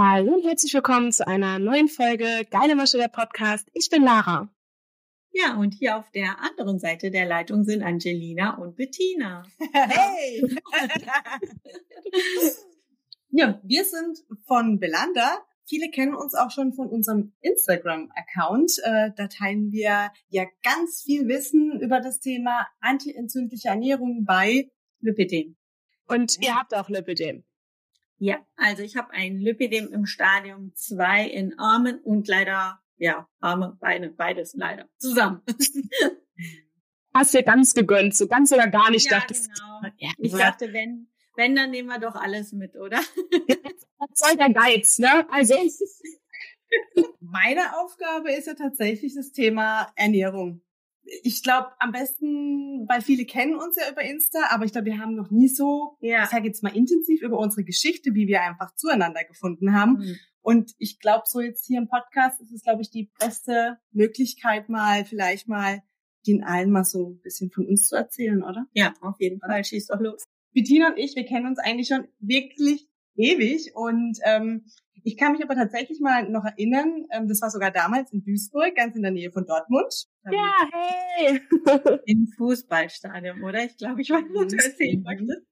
Hallo und herzlich willkommen zu einer neuen Folge Geile Masche der Podcast. Ich bin Lara. Ja, und hier auf der anderen Seite der Leitung sind Angelina und Bettina. Hey! ja, wir sind von Belanda. Viele kennen uns auch schon von unserem Instagram-Account. Äh, da teilen wir ja ganz viel Wissen über das Thema antientzündliche Ernährung bei Lipidem. Und ihr habt auch Lipidem. Ja, also ich habe ein Lipidem im Stadium 2 in Armen und leider, ja, Arme, Beine, beides leider zusammen. Hast dir ganz gegönnt, so ganz oder gar nicht. Ja, dachtest, genau. Ja, ich dachte, wenn, wenn, dann nehmen wir doch alles mit, oder? Was soll der Geiz, ne? Also. Meine Aufgabe ist ja tatsächlich das Thema Ernährung ich glaube, am besten, weil viele kennen uns ja über Insta, aber ich glaube, wir haben noch nie so, ja. ich sage jetzt mal intensiv über unsere Geschichte, wie wir einfach zueinander gefunden haben. Mhm. Und ich glaube, so jetzt hier im Podcast ist es, glaube ich, die beste Möglichkeit, mal vielleicht mal den allen mal so ein bisschen von uns zu erzählen, oder? Ja, auf jeden Fall. Schieß doch los. Bettina und ich, wir kennen uns eigentlich schon wirklich ewig und ähm, ich kann mich aber tatsächlich mal noch erinnern, ähm, das war sogar damals in Duisburg, ganz in der Nähe von Dortmund. Ja, hey! Im Fußballstadion, oder? Ich glaube, ich weiß, was du erzählen möchtest.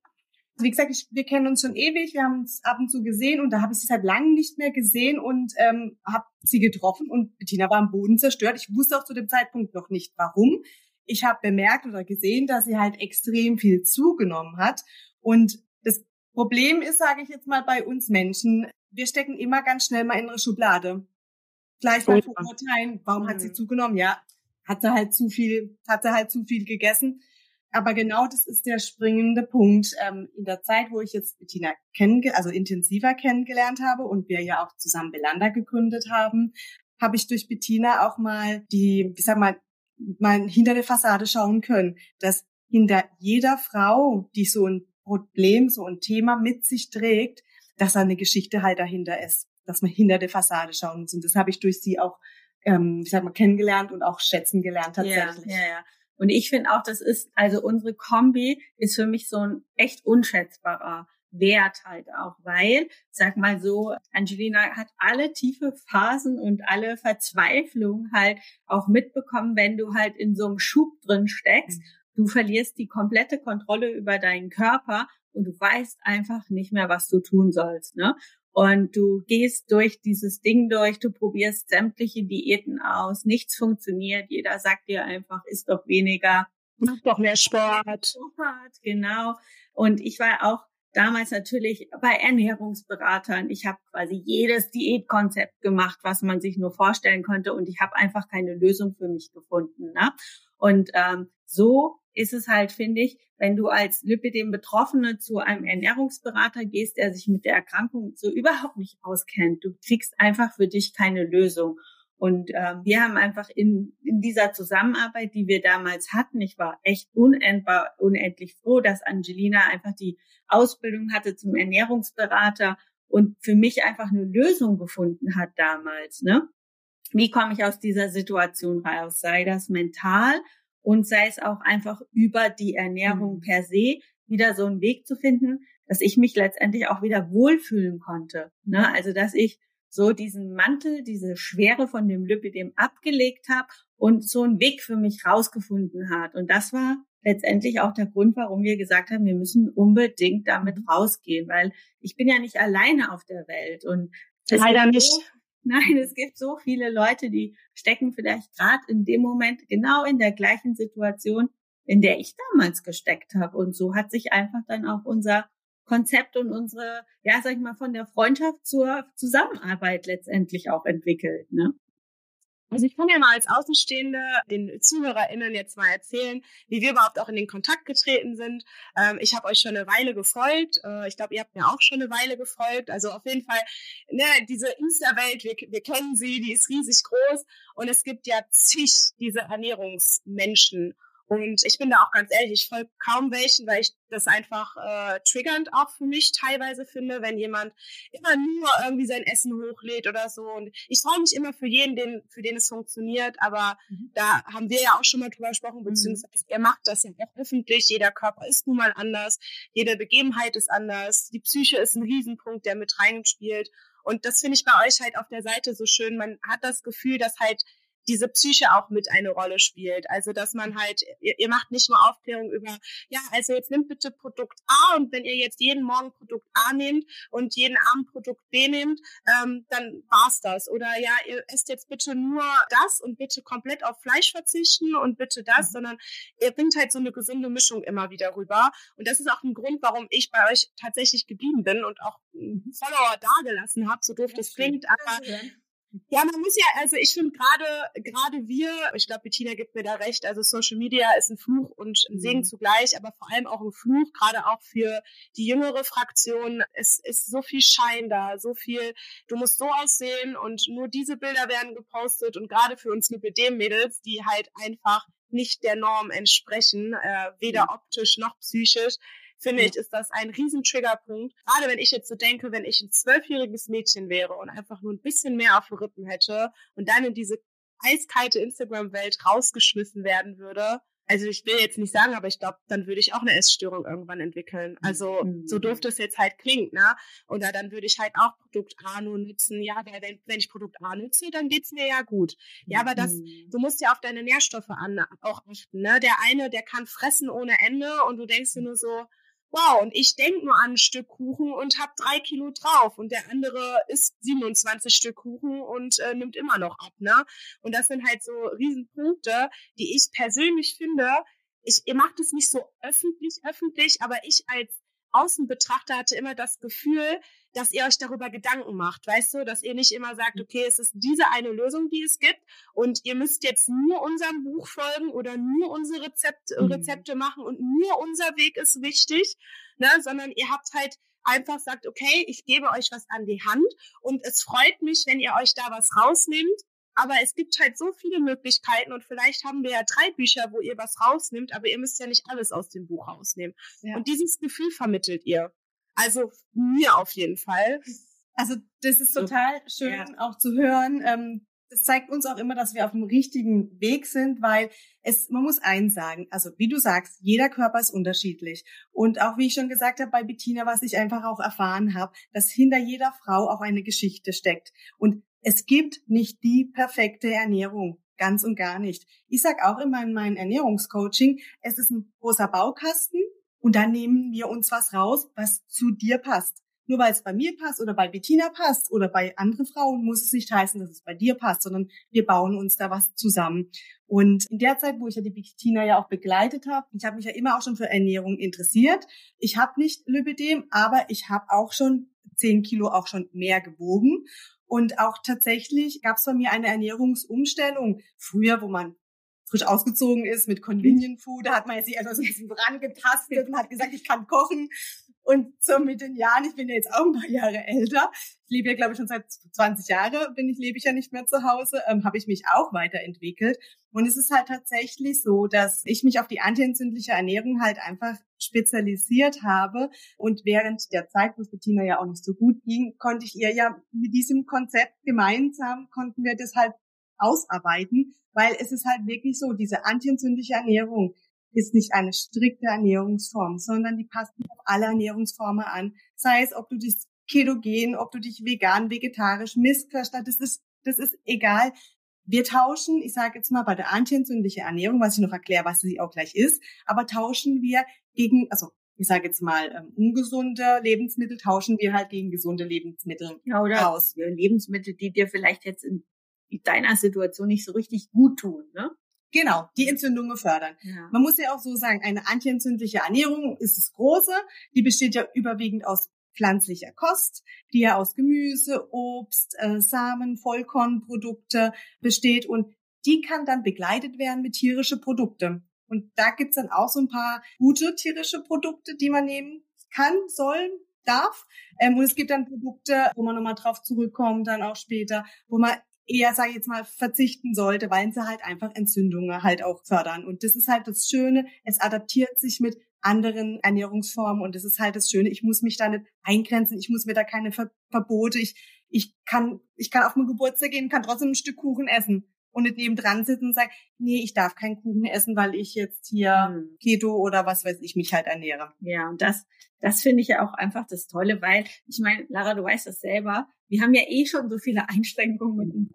Wie gesagt, ich, wir kennen uns schon ewig, wir haben uns ab und zu gesehen und da habe ich sie seit langem nicht mehr gesehen und ähm, habe sie getroffen und Bettina war am Boden zerstört. Ich wusste auch zu dem Zeitpunkt noch nicht, warum. Ich habe bemerkt oder gesehen, dass sie halt extrem viel zugenommen hat und das Problem ist, sage ich jetzt mal, bei uns Menschen, wir stecken immer ganz schnell mal in eine Schublade. Gleich mal verurteilen, warum hat sie mhm. zugenommen? Ja, hat sie halt zu viel, hat sie halt zu viel gegessen. Aber genau das ist der springende Punkt. Ähm, in der Zeit, wo ich jetzt Bettina kennenge also intensiver kennengelernt habe und wir ja auch zusammen Belanda gegründet haben, habe ich durch Bettina auch mal die, ich sag mal, mal hinter der Fassade schauen können, dass hinter jeder Frau, die so ein Problem, so ein Thema mit sich trägt, dass da eine Geschichte halt dahinter ist, dass man hinter der Fassade schauen muss. Und das habe ich durch sie auch, ähm, ich sag mal, kennengelernt und auch schätzen gelernt tatsächlich. Ja, ja, ja. Und ich finde auch, das ist, also unsere Kombi ist für mich so ein echt unschätzbarer Wert halt auch, weil, sag mal so, Angelina hat alle tiefe Phasen und alle Verzweiflung halt auch mitbekommen, wenn du halt in so einem Schub drin steckst. Mhm. Du verlierst die komplette Kontrolle über deinen Körper und du weißt einfach nicht mehr, was du tun sollst. Ne? Und du gehst durch dieses Ding durch, du probierst sämtliche Diäten aus, nichts funktioniert, jeder sagt dir einfach, isst doch weniger. Mach doch mehr Sport. Sport, genau. Und ich war auch damals natürlich bei Ernährungsberatern. Ich habe quasi jedes Diätkonzept gemacht, was man sich nur vorstellen konnte. Und ich habe einfach keine Lösung für mich gefunden. Ne? Und ähm, so ist es halt, finde ich, wenn du als Lipidem-Betroffene zu einem Ernährungsberater gehst, der sich mit der Erkrankung so überhaupt nicht auskennt. Du kriegst einfach für dich keine Lösung. Und ähm, wir haben einfach in, in dieser Zusammenarbeit, die wir damals hatten, ich war echt unendbar, unendlich froh, dass Angelina einfach die Ausbildung hatte zum Ernährungsberater und für mich einfach eine Lösung gefunden hat damals. Ne? Wie komme ich aus dieser Situation raus? Sei das mental und sei es auch einfach über die Ernährung mhm. per se wieder so einen Weg zu finden, dass ich mich letztendlich auch wieder wohlfühlen konnte. Ne? Also dass ich so diesen Mantel, diese Schwere von dem Lipidem abgelegt habe und so einen Weg für mich rausgefunden hat. Und das war letztendlich auch der Grund, warum wir gesagt haben, wir müssen unbedingt damit mhm. rausgehen, weil ich bin ja nicht alleine auf der Welt und leider nicht. Nein, es gibt so viele Leute, die stecken vielleicht gerade in dem Moment genau in der gleichen Situation, in der ich damals gesteckt habe. Und so hat sich einfach dann auch unser Konzept und unsere, ja, sag ich mal, von der Freundschaft zur Zusammenarbeit letztendlich auch entwickelt. Ne? Also ich kann ja mal als Außenstehende den ZuhörerInnen jetzt mal erzählen, wie wir überhaupt auch in den Kontakt getreten sind. Ähm, ich habe euch schon eine Weile gefolgt. Äh, ich glaube, ihr habt mir auch schon eine Weile gefolgt. Also auf jeden Fall, ne, diese Insta-Welt, wir, wir kennen sie, die ist riesig groß. Und es gibt ja zig diese Ernährungsmenschen. Und ich bin da auch ganz ehrlich, ich folge kaum welchen, weil ich das einfach äh, triggernd auch für mich teilweise finde, wenn jemand immer nur irgendwie sein Essen hochlädt oder so. Und ich freue mich immer für jeden, den, für den es funktioniert, aber mhm. da haben wir ja auch schon mal drüber gesprochen, mhm. beziehungsweise er macht das ja auch öffentlich. Jeder Körper ist nun mal anders, jede Begebenheit ist anders, die Psyche ist ein Riesenpunkt, der mit reinspielt. Und das finde ich bei euch halt auf der Seite so schön. Man hat das Gefühl, dass halt diese Psyche auch mit eine Rolle spielt. Also, dass man halt, ihr, ihr, macht nicht nur Aufklärung über, ja, also jetzt nimmt bitte Produkt A und wenn ihr jetzt jeden Morgen Produkt A nehmt und jeden Abend Produkt B nehmt, ähm, dann war's das. Oder ja, ihr esst jetzt bitte nur das und bitte komplett auf Fleisch verzichten und bitte das, mhm. sondern ihr bringt halt so eine gesunde Mischung immer wieder rüber. Und das ist auch ein Grund, warum ich bei euch tatsächlich geblieben bin und auch Follower dagelassen habe, so doof das klingt, aber ja, man muss ja, also ich finde gerade, gerade wir, ich glaube, Bettina gibt mir da recht, also Social Media ist ein Fluch und ein Segen mhm. zugleich, aber vor allem auch ein Fluch, gerade auch für die jüngere Fraktion. Es ist so viel Schein da, so viel, du musst so aussehen und nur diese Bilder werden gepostet und gerade für uns Lipidem-Mädels, die halt einfach nicht der Norm entsprechen, äh, weder mhm. optisch noch psychisch, finde ich, ist das ein riesen Triggerpunkt. Gerade wenn ich jetzt so denke, wenn ich ein zwölfjähriges Mädchen wäre und einfach nur ein bisschen mehr auf den Rippen hätte und dann in diese eiskalte Instagram-Welt rausgeschmissen werden würde. Also ich will jetzt nicht sagen, aber ich glaube, dann würde ich auch eine Essstörung irgendwann entwickeln. Also mhm. so doof das jetzt halt klingt, ne? Oder dann würde ich halt auch Produkt A nur nutzen. Ja, wenn, wenn ich Produkt A nutze, dann geht's mir ja gut. Ja, aber das, mhm. du musst ja auf deine Nährstoffe an, auch achten, ne? Der eine, der kann fressen ohne Ende und du denkst dir nur so, wow, und ich denke nur an ein Stück Kuchen und habe drei Kilo drauf und der andere isst 27 Stück Kuchen und äh, nimmt immer noch ab, ne? Und das sind halt so Riesenpunkte, die ich persönlich finde, ich, ihr macht es nicht so öffentlich, öffentlich, aber ich als Außenbetrachter hatte immer das Gefühl, dass ihr euch darüber Gedanken macht, weißt du, dass ihr nicht immer sagt, okay, es ist diese eine Lösung, die es gibt und ihr müsst jetzt nur unserem Buch folgen oder nur unsere Rezept, mhm. Rezepte machen und nur unser Weg ist wichtig, ne, sondern ihr habt halt einfach sagt, okay, ich gebe euch was an die Hand und es freut mich, wenn ihr euch da was rausnimmt aber es gibt halt so viele Möglichkeiten und vielleicht haben wir ja drei Bücher, wo ihr was rausnimmt, aber ihr müsst ja nicht alles aus dem Buch rausnehmen. Ja. Und dieses Gefühl vermittelt ihr. Also mir auf jeden Fall. Also das ist total schön ja. auch zu hören. Ähm, das zeigt uns auch immer, dass wir auf dem richtigen Weg sind, weil es, man muss eins sagen, also wie du sagst, jeder Körper ist unterschiedlich. Und auch wie ich schon gesagt habe bei Bettina, was ich einfach auch erfahren habe, dass hinter jeder Frau auch eine Geschichte steckt. Und es gibt nicht die perfekte Ernährung. Ganz und gar nicht. Ich sag auch immer in meinem Ernährungscoaching, es ist ein großer Baukasten und dann nehmen wir uns was raus, was zu dir passt. Nur weil es bei mir passt oder bei Bettina passt oder bei anderen Frauen, muss es nicht heißen, dass es bei dir passt, sondern wir bauen uns da was zusammen. Und in der Zeit, wo ich ja die Bettina ja auch begleitet habe, ich habe mich ja immer auch schon für Ernährung interessiert. Ich habe nicht Lipidem, aber ich habe auch schon zehn Kilo auch schon mehr gewogen. Und auch tatsächlich gab es bei mir eine Ernährungsumstellung. Früher, wo man frisch ausgezogen ist mit Convenient Food, da hat man sich einfach so ein bisschen rangetastet und hat gesagt, ich kann kochen. Und so mit den Jahren, ich bin ja jetzt auch ein paar Jahre älter, ich lebe ja glaube ich schon seit 20 Jahren, bin ich lebe ich ja nicht mehr zu Hause, ähm, habe ich mich auch weiterentwickelt. Und es ist halt tatsächlich so, dass ich mich auf die antientzündliche Ernährung halt einfach spezialisiert habe. Und während der Zeit, wo es Bettina ja auch nicht so gut ging, konnte ich ihr ja mit diesem Konzept gemeinsam, konnten wir das halt ausarbeiten, weil es ist halt wirklich so, diese antientzündliche Ernährung, ist nicht eine strikte Ernährungsform, sondern die passt auf alle Ernährungsformen an. Sei es, ob du dich ketogen, ob du dich vegan, vegetarisch, Mistköstler, das ist, das ist egal. Wir tauschen, ich sage jetzt mal bei der antientzündlichen Ernährung, was ich noch erkläre, was sie auch gleich ist, aber tauschen wir gegen, also ich sage jetzt mal, ähm, ungesunde Lebensmittel tauschen wir halt gegen gesunde Lebensmittel ja, oder aus. Lebensmittel, die dir vielleicht jetzt in deiner Situation nicht so richtig gut tun, ne? Genau, die Entzündungen fördern. Ja. Man muss ja auch so sagen, eine antientzündliche Ernährung ist das Große. Die besteht ja überwiegend aus pflanzlicher Kost, die ja aus Gemüse, Obst, äh, Samen, Vollkornprodukte besteht und die kann dann begleitet werden mit tierische Produkte. Und da gibt's dann auch so ein paar gute tierische Produkte, die man nehmen kann, soll, darf. Ähm, und es gibt dann Produkte, wo man nochmal drauf zurückkommt, dann auch später, wo man eher, sage ich jetzt mal, verzichten sollte, weil sie halt einfach Entzündungen halt auch fördern. Und das ist halt das Schöne, es adaptiert sich mit anderen Ernährungsformen und das ist halt das Schöne, ich muss mich da nicht eingrenzen, ich muss mir da keine Ver Verbote, ich, ich kann, ich kann auf meinen Geburtstag gehen, kann trotzdem ein Stück Kuchen essen und nicht neben dran sitzen und sagen, nee, ich darf keinen Kuchen essen, weil ich jetzt hier mhm. Keto oder was weiß ich mich halt ernähre. Ja, und das, das finde ich ja auch einfach das Tolle, weil ich meine, Lara, du weißt das selber, wir haben ja eh schon so viele Einschränkungen mit uns.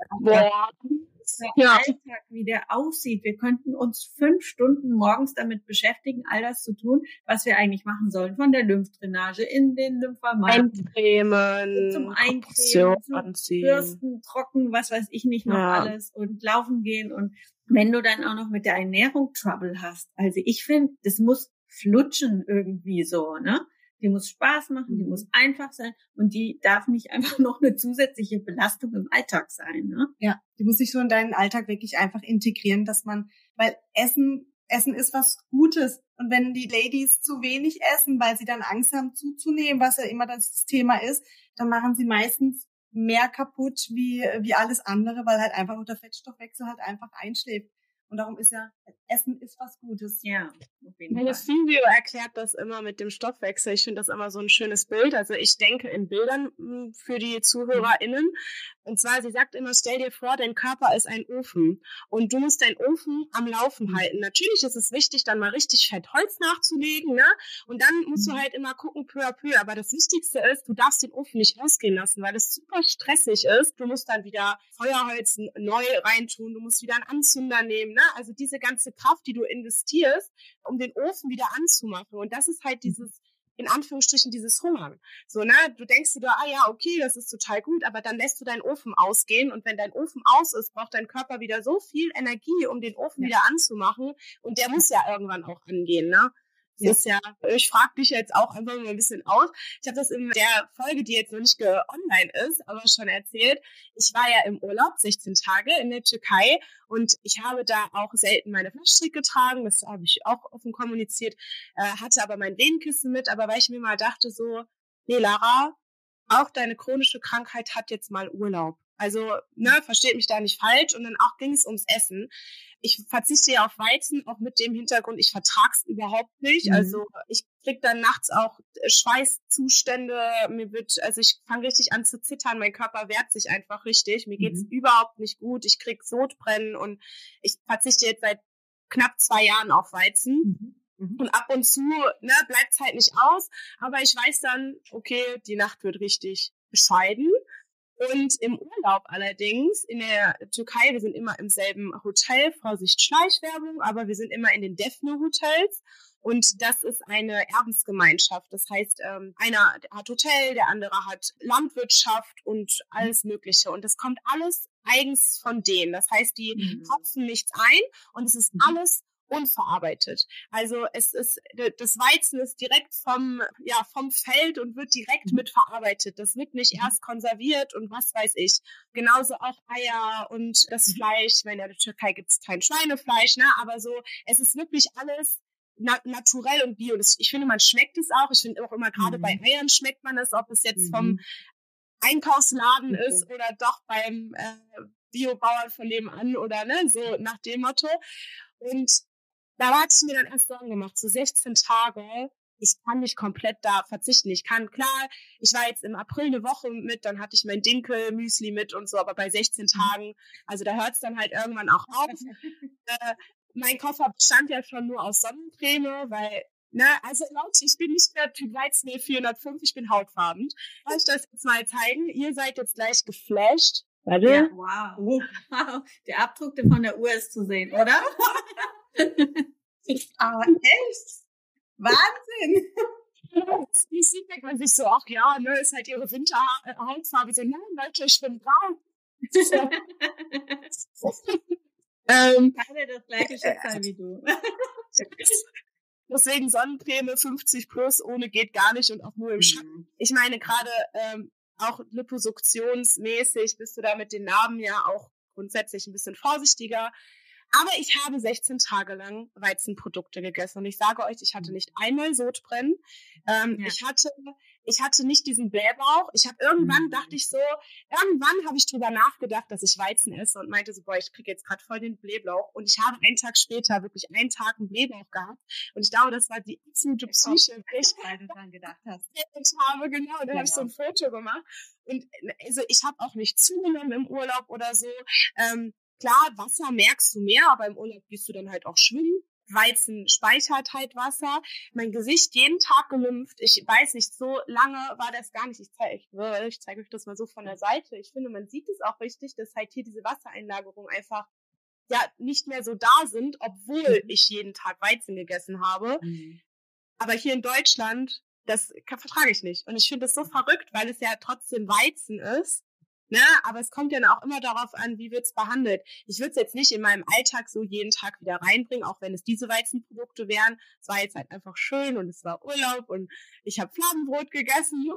Der ja. Alltag, wie der aussieht. Wir könnten uns fünf Stunden morgens damit beschäftigen, all das zu tun, was wir eigentlich machen sollen. Von der Lymphdrainage in den Lymphamaten. Eincremen. Zum Eincremen, zum anziehen. Bürsten, trocken, was weiß ich nicht noch ja. alles und laufen gehen und wenn du dann auch noch mit der Ernährung Trouble hast. Also ich finde, das muss flutschen irgendwie so, ne? Die muss Spaß machen, die mhm. muss einfach sein und die darf nicht einfach noch eine zusätzliche Belastung im Alltag sein. Ne? Ja, die muss sich so in deinen Alltag wirklich einfach integrieren, dass man, weil Essen Essen ist was Gutes. Und wenn die Ladies zu wenig essen, weil sie dann Angst haben zuzunehmen, was ja immer das Thema ist, dann machen sie meistens mehr kaputt wie, wie alles andere, weil halt einfach der Fettstoffwechsel halt einfach einschläft. Und darum ist ja, Essen ist was Gutes. Ja, auf jeden Meine Fall. Video erklärt das immer mit dem Stoffwechsel. Ich finde das immer so ein schönes Bild. Also ich denke in Bildern hm, für die ZuhörerInnen. Und zwar, sie sagt immer, stell dir vor, dein Körper ist ein Ofen und du musst deinen Ofen am Laufen mhm. halten. Natürlich ist es wichtig, dann mal richtig fett Holz nachzulegen, ne? Und dann musst du mhm. halt immer gucken, peu à peu. Aber das Wichtigste ist, du darfst den Ofen nicht ausgehen lassen, weil es super stressig ist. Du musst dann wieder Feuerholz neu reintun, du musst wieder einen Anzünder nehmen, ne? Also diese ganze Kraft, die du investierst, um den Ofen wieder anzumachen. Und das ist halt mhm. dieses in Anführungsstrichen dieses Hungern. So, ne, du denkst dir, ah ja, okay, das ist total gut, aber dann lässt du deinen Ofen ausgehen und wenn dein Ofen aus ist, braucht dein Körper wieder so viel Energie, um den Ofen ja. wieder anzumachen und der muss ja irgendwann auch angehen, ne? Das ist ja, ich frage dich jetzt auch einfach mal ein bisschen aus. Ich habe das in der Folge, die jetzt noch nicht online ist, aber schon erzählt. Ich war ja im Urlaub, 16 Tage in der Türkei und ich habe da auch selten meine Flaschstrick getragen. Das habe ich auch offen kommuniziert, äh, hatte aber mein Lehnkissen mit, aber weil ich mir mal dachte so, nee, Lara, auch deine chronische Krankheit hat jetzt mal Urlaub. Also, ne, versteht mich da nicht falsch. Und dann auch ging es ums Essen ich verzichte ja auf Weizen, auch mit dem Hintergrund, ich vertrag's überhaupt nicht. Mhm. Also ich krieg dann nachts auch äh, Schweißzustände, mir wird, also ich fange richtig an zu zittern, mein Körper wehrt sich einfach richtig, mir geht's mhm. überhaupt nicht gut, ich krieg Sodbrennen und ich verzichte jetzt seit knapp zwei Jahren auf Weizen. Mhm. mhm. Und ab und zu ne, bleibt halt nicht aus, aber ich weiß dann, okay, die Nacht wird richtig bescheiden. Und im Urlaub allerdings, in der Türkei, wir sind immer im selben Hotel, Vorsicht Schleichwerbung, aber wir sind immer in den Defne Hotels. Und das ist eine Erbensgemeinschaft. Das heißt, ähm, einer hat Hotel, der andere hat Landwirtschaft und alles Mögliche. Und das kommt alles eigens von denen. Das heißt, die mhm. tropfen nichts ein und es ist mhm. alles unverarbeitet. Also es ist, das Weizen ist direkt vom, ja, vom Feld und wird direkt mhm. mit verarbeitet. Das wird nicht mhm. erst konserviert und was weiß ich. Genauso auch Eier und das mhm. Fleisch. Wenn in der Türkei gibt es kein Schweinefleisch, ne? aber so, es ist wirklich alles na naturell und bio. Das, ich finde, man schmeckt es auch. Ich finde auch immer, gerade mhm. bei Eiern schmeckt man es, ob es jetzt mhm. vom Einkaufsladen okay. ist oder doch beim äh, Biobauern von nebenan oder ne, so nach dem Motto. Und da hatte ich mir dann erst Sorgen gemacht, so 16 Tage, ich kann nicht komplett da verzichten. Ich kann, klar, ich war jetzt im April eine Woche mit, dann hatte ich mein Dinkel-Müsli mit und so, aber bei 16 mhm. Tagen, also da hört es dann halt irgendwann auch auf. äh, mein Koffer bestand ja schon nur aus Sonnencreme, weil, ne, also Leute, ich bin nicht mehr Typ Weizen 405, ich bin hautfarben. Soll ich das jetzt mal zeigen? Ihr seid jetzt gleich geflasht. Warte. Ja, wow. wow. Der Abdruck von der Uhr ist zu sehen, oder? Aber echt? Wahnsinn! Die sieht denkt man sich so, ach ja, ne, ist halt ihre Winterhautfarbe. So, nein, Leute, ich bin braun. ähm, Keine das gleiche Schicksal wie du. Deswegen Sonnencreme 50 plus ohne geht gar nicht und auch nur im Schatten. Mhm. Ich meine, gerade ähm, auch liposuktionsmäßig bist du da mit den Narben ja auch grundsätzlich ein bisschen vorsichtiger. Aber ich habe 16 Tage lang Weizenprodukte gegessen und ich sage euch, ich hatte mhm. nicht einmal Sodbrennen. Ähm, ja. Ich hatte, ich hatte nicht diesen Blähbauch. Ich habe irgendwann mhm. dachte ich so, irgendwann habe ich drüber nachgedacht, dass ich Weizen esse und meinte so, boah, ich kriege jetzt gerade voll den Blähbauch. Und ich habe einen Tag später wirklich einen Tag einen Blähbauch gehabt. Und ich glaube, das war die absolute Psyche, ich, weil du dran gedacht hast. Ich habe genau, dann genau. habe ich so ein Foto gemacht. Und also ich habe auch nicht zugenommen im Urlaub oder so. Ähm, klar, Wasser merkst du mehr, aber im Urlaub gehst du dann halt auch schwimmen. Weizen speichert halt Wasser. Mein Gesicht jeden Tag gelümpft. Ich weiß nicht, so lange war das gar nicht. Ich zeige ich zeig euch das mal so von der Seite. Ich finde, man sieht es auch richtig, dass halt hier diese Wassereinlagerung einfach ja nicht mehr so da sind, obwohl mhm. ich jeden Tag Weizen gegessen habe. Mhm. Aber hier in Deutschland, das vertrage ich nicht. Und ich finde das so verrückt, weil es ja trotzdem Weizen ist. Ne? Aber es kommt ja auch immer darauf an, wie wird's behandelt. Ich würde es jetzt nicht in meinem Alltag so jeden Tag wieder reinbringen, auch wenn es diese Weizenprodukte wären. Es war jetzt halt einfach schön und es war Urlaub und ich habe Flammenbrot gegessen.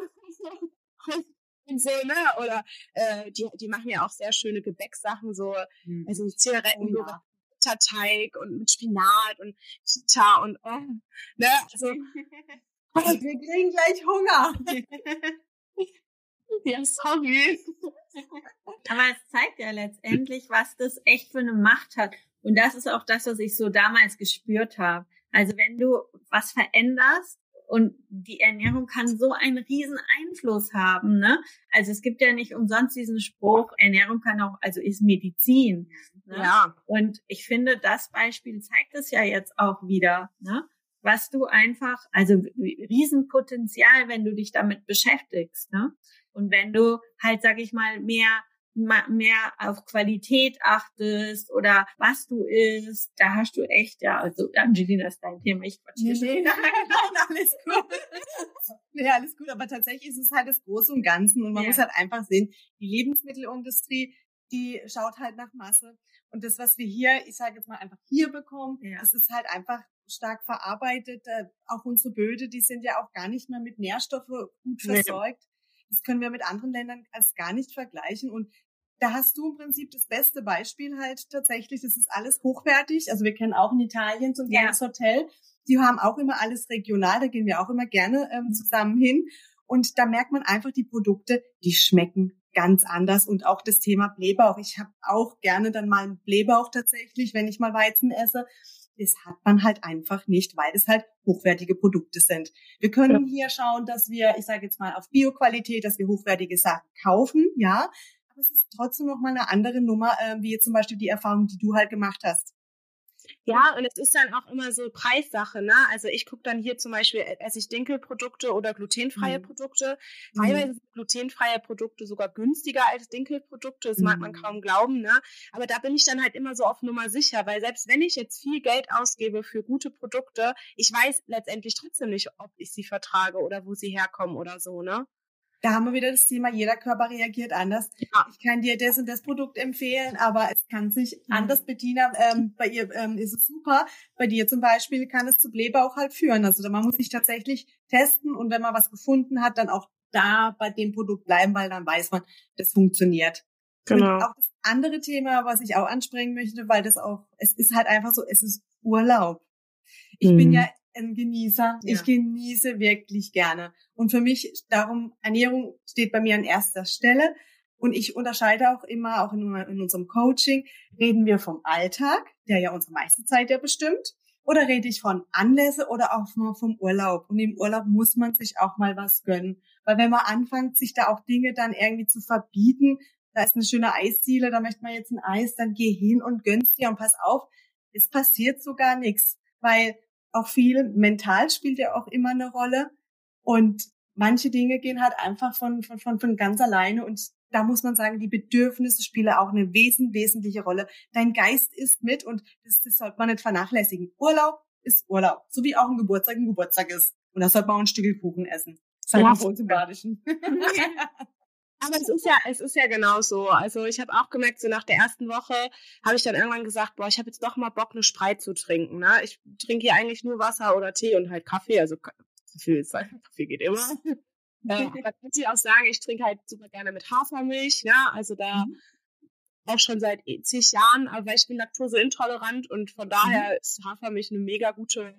und so, ne? Oder äh, die, die machen ja auch sehr schöne Gebäcksachen, so mhm. also Zigaretten, oh, ja. Butterteig und mit Spinat und Kita und oh, ne? Also, wir kriegen gleich Hunger. Ja, sorry. Aber es zeigt ja letztendlich, was das echt für eine Macht hat. Und das ist auch das, was ich so damals gespürt habe. Also wenn du was veränderst und die Ernährung kann so einen riesen Einfluss haben, ne? Also es gibt ja nicht umsonst diesen Spruch, Ernährung kann auch, also ist Medizin. Ne? Ja. Und ich finde, das Beispiel zeigt es ja jetzt auch wieder, ne? Was du einfach, also Riesenpotenzial, wenn du dich damit beschäftigst, ne? Und wenn du halt, sag ich mal, mehr mehr auf Qualität achtest oder was du isst, da hast du echt, ja, also Angelina ist dein Thema, ich quatsch nee, nee, nein, nein, alles gut. nee, alles gut, aber tatsächlich ist es halt das Große und Ganzen und man ja. muss halt einfach sehen, die Lebensmittelindustrie, die schaut halt nach Masse und das, was wir hier, ich sage jetzt mal einfach hier bekommen, ja. das ist halt einfach stark verarbeitet. Auch unsere Böde, die sind ja auch gar nicht mehr mit Nährstoffe gut versorgt. Nee. Das können wir mit anderen Ländern als gar nicht vergleichen. Und da hast du im Prinzip das beste Beispiel halt tatsächlich. Das ist alles hochwertig. Also wir kennen auch in Italien so ein kleines ja. Hotel. Die haben auch immer alles regional. Da gehen wir auch immer gerne ähm, zusammen hin. Und da merkt man einfach die Produkte, die schmecken ganz anders. Und auch das Thema Blähbauch. Ich habe auch gerne dann mal einen Blähbauch tatsächlich, wenn ich mal Weizen esse das hat man halt einfach nicht, weil es halt hochwertige Produkte sind. Wir können ja. hier schauen, dass wir, ich sage jetzt mal auf Bioqualität, dass wir hochwertige Sachen kaufen, ja, aber es ist trotzdem noch mal eine andere Nummer, äh, wie zum Beispiel die Erfahrung, die du halt gemacht hast. Ja, und es ist dann auch immer so Preissache, ne? Also ich gucke dann hier zum Beispiel, äh, esse ich Dinkelprodukte oder glutenfreie mhm. Produkte. Teilweise mhm. sind glutenfreie Produkte sogar günstiger als Dinkelprodukte. Das mhm. mag man mhm. kaum glauben, ne? Aber da bin ich dann halt immer so auf Nummer sicher, weil selbst wenn ich jetzt viel Geld ausgebe für gute Produkte, ich weiß letztendlich trotzdem nicht, ob ich sie vertrage oder wo sie herkommen oder so, ne? Da haben wir wieder das Thema, jeder Körper reagiert anders. Ja. Ich kann dir das und das Produkt empfehlen, aber es kann sich mhm. anders. Bettina, ähm, bei ihr ähm, ist es super. Bei dir zum Beispiel kann es zu Blähbauch halt führen. Also man muss sich tatsächlich testen und wenn man was gefunden hat, dann auch da bei dem Produkt bleiben, weil dann weiß man, das funktioniert. Genau. Und auch das andere Thema, was ich auch ansprechen möchte, weil das auch, es ist halt einfach so, es ist Urlaub. Ich mhm. bin ja ein Genießer. Ja. Ich genieße wirklich gerne. Und für mich, darum, Ernährung steht bei mir an erster Stelle. Und ich unterscheide auch immer, auch in, in unserem Coaching, reden wir vom Alltag, der ja unsere meiste Zeit ja bestimmt, oder rede ich von Anlässe oder auch mal vom Urlaub. Und im Urlaub muss man sich auch mal was gönnen. Weil wenn man anfängt, sich da auch Dinge dann irgendwie zu verbieten, da ist eine schöne Eisdiele, da möchte man jetzt ein Eis, dann geh hin und gönnst dir und pass auf, es passiert sogar nichts. Weil auch viel. Mental spielt ja auch immer eine Rolle. Und manche Dinge gehen halt einfach von, von, von, von ganz alleine. Und da muss man sagen, die Bedürfnisse spielen auch eine wesen, wesentliche Rolle. Dein Geist ist mit und das, das sollte man nicht vernachlässigen. Urlaub ist Urlaub. So wie auch ein Geburtstag ein Geburtstag ist. Und da sollte man auch ein Stück Kuchen essen. Halt ja. uns im Badischen. Aber es ist ja, es ist ja genau so. Also ich habe auch gemerkt, so nach der ersten Woche habe ich dann irgendwann gesagt, boah, ich habe jetzt doch mal Bock, eine Spreit zu trinken. Ne? Ich trinke hier eigentlich nur Wasser oder Tee und halt Kaffee. Also Kaffee, ist, Kaffee geht immer. äh, aber muss ich auch sagen, ich trinke halt super gerne mit Hafermilch. Ja, ne? also da mhm. auch schon seit zig Jahren, aber ich bin laktoseintolerant und von daher mhm. ist Hafermilch eine mega gute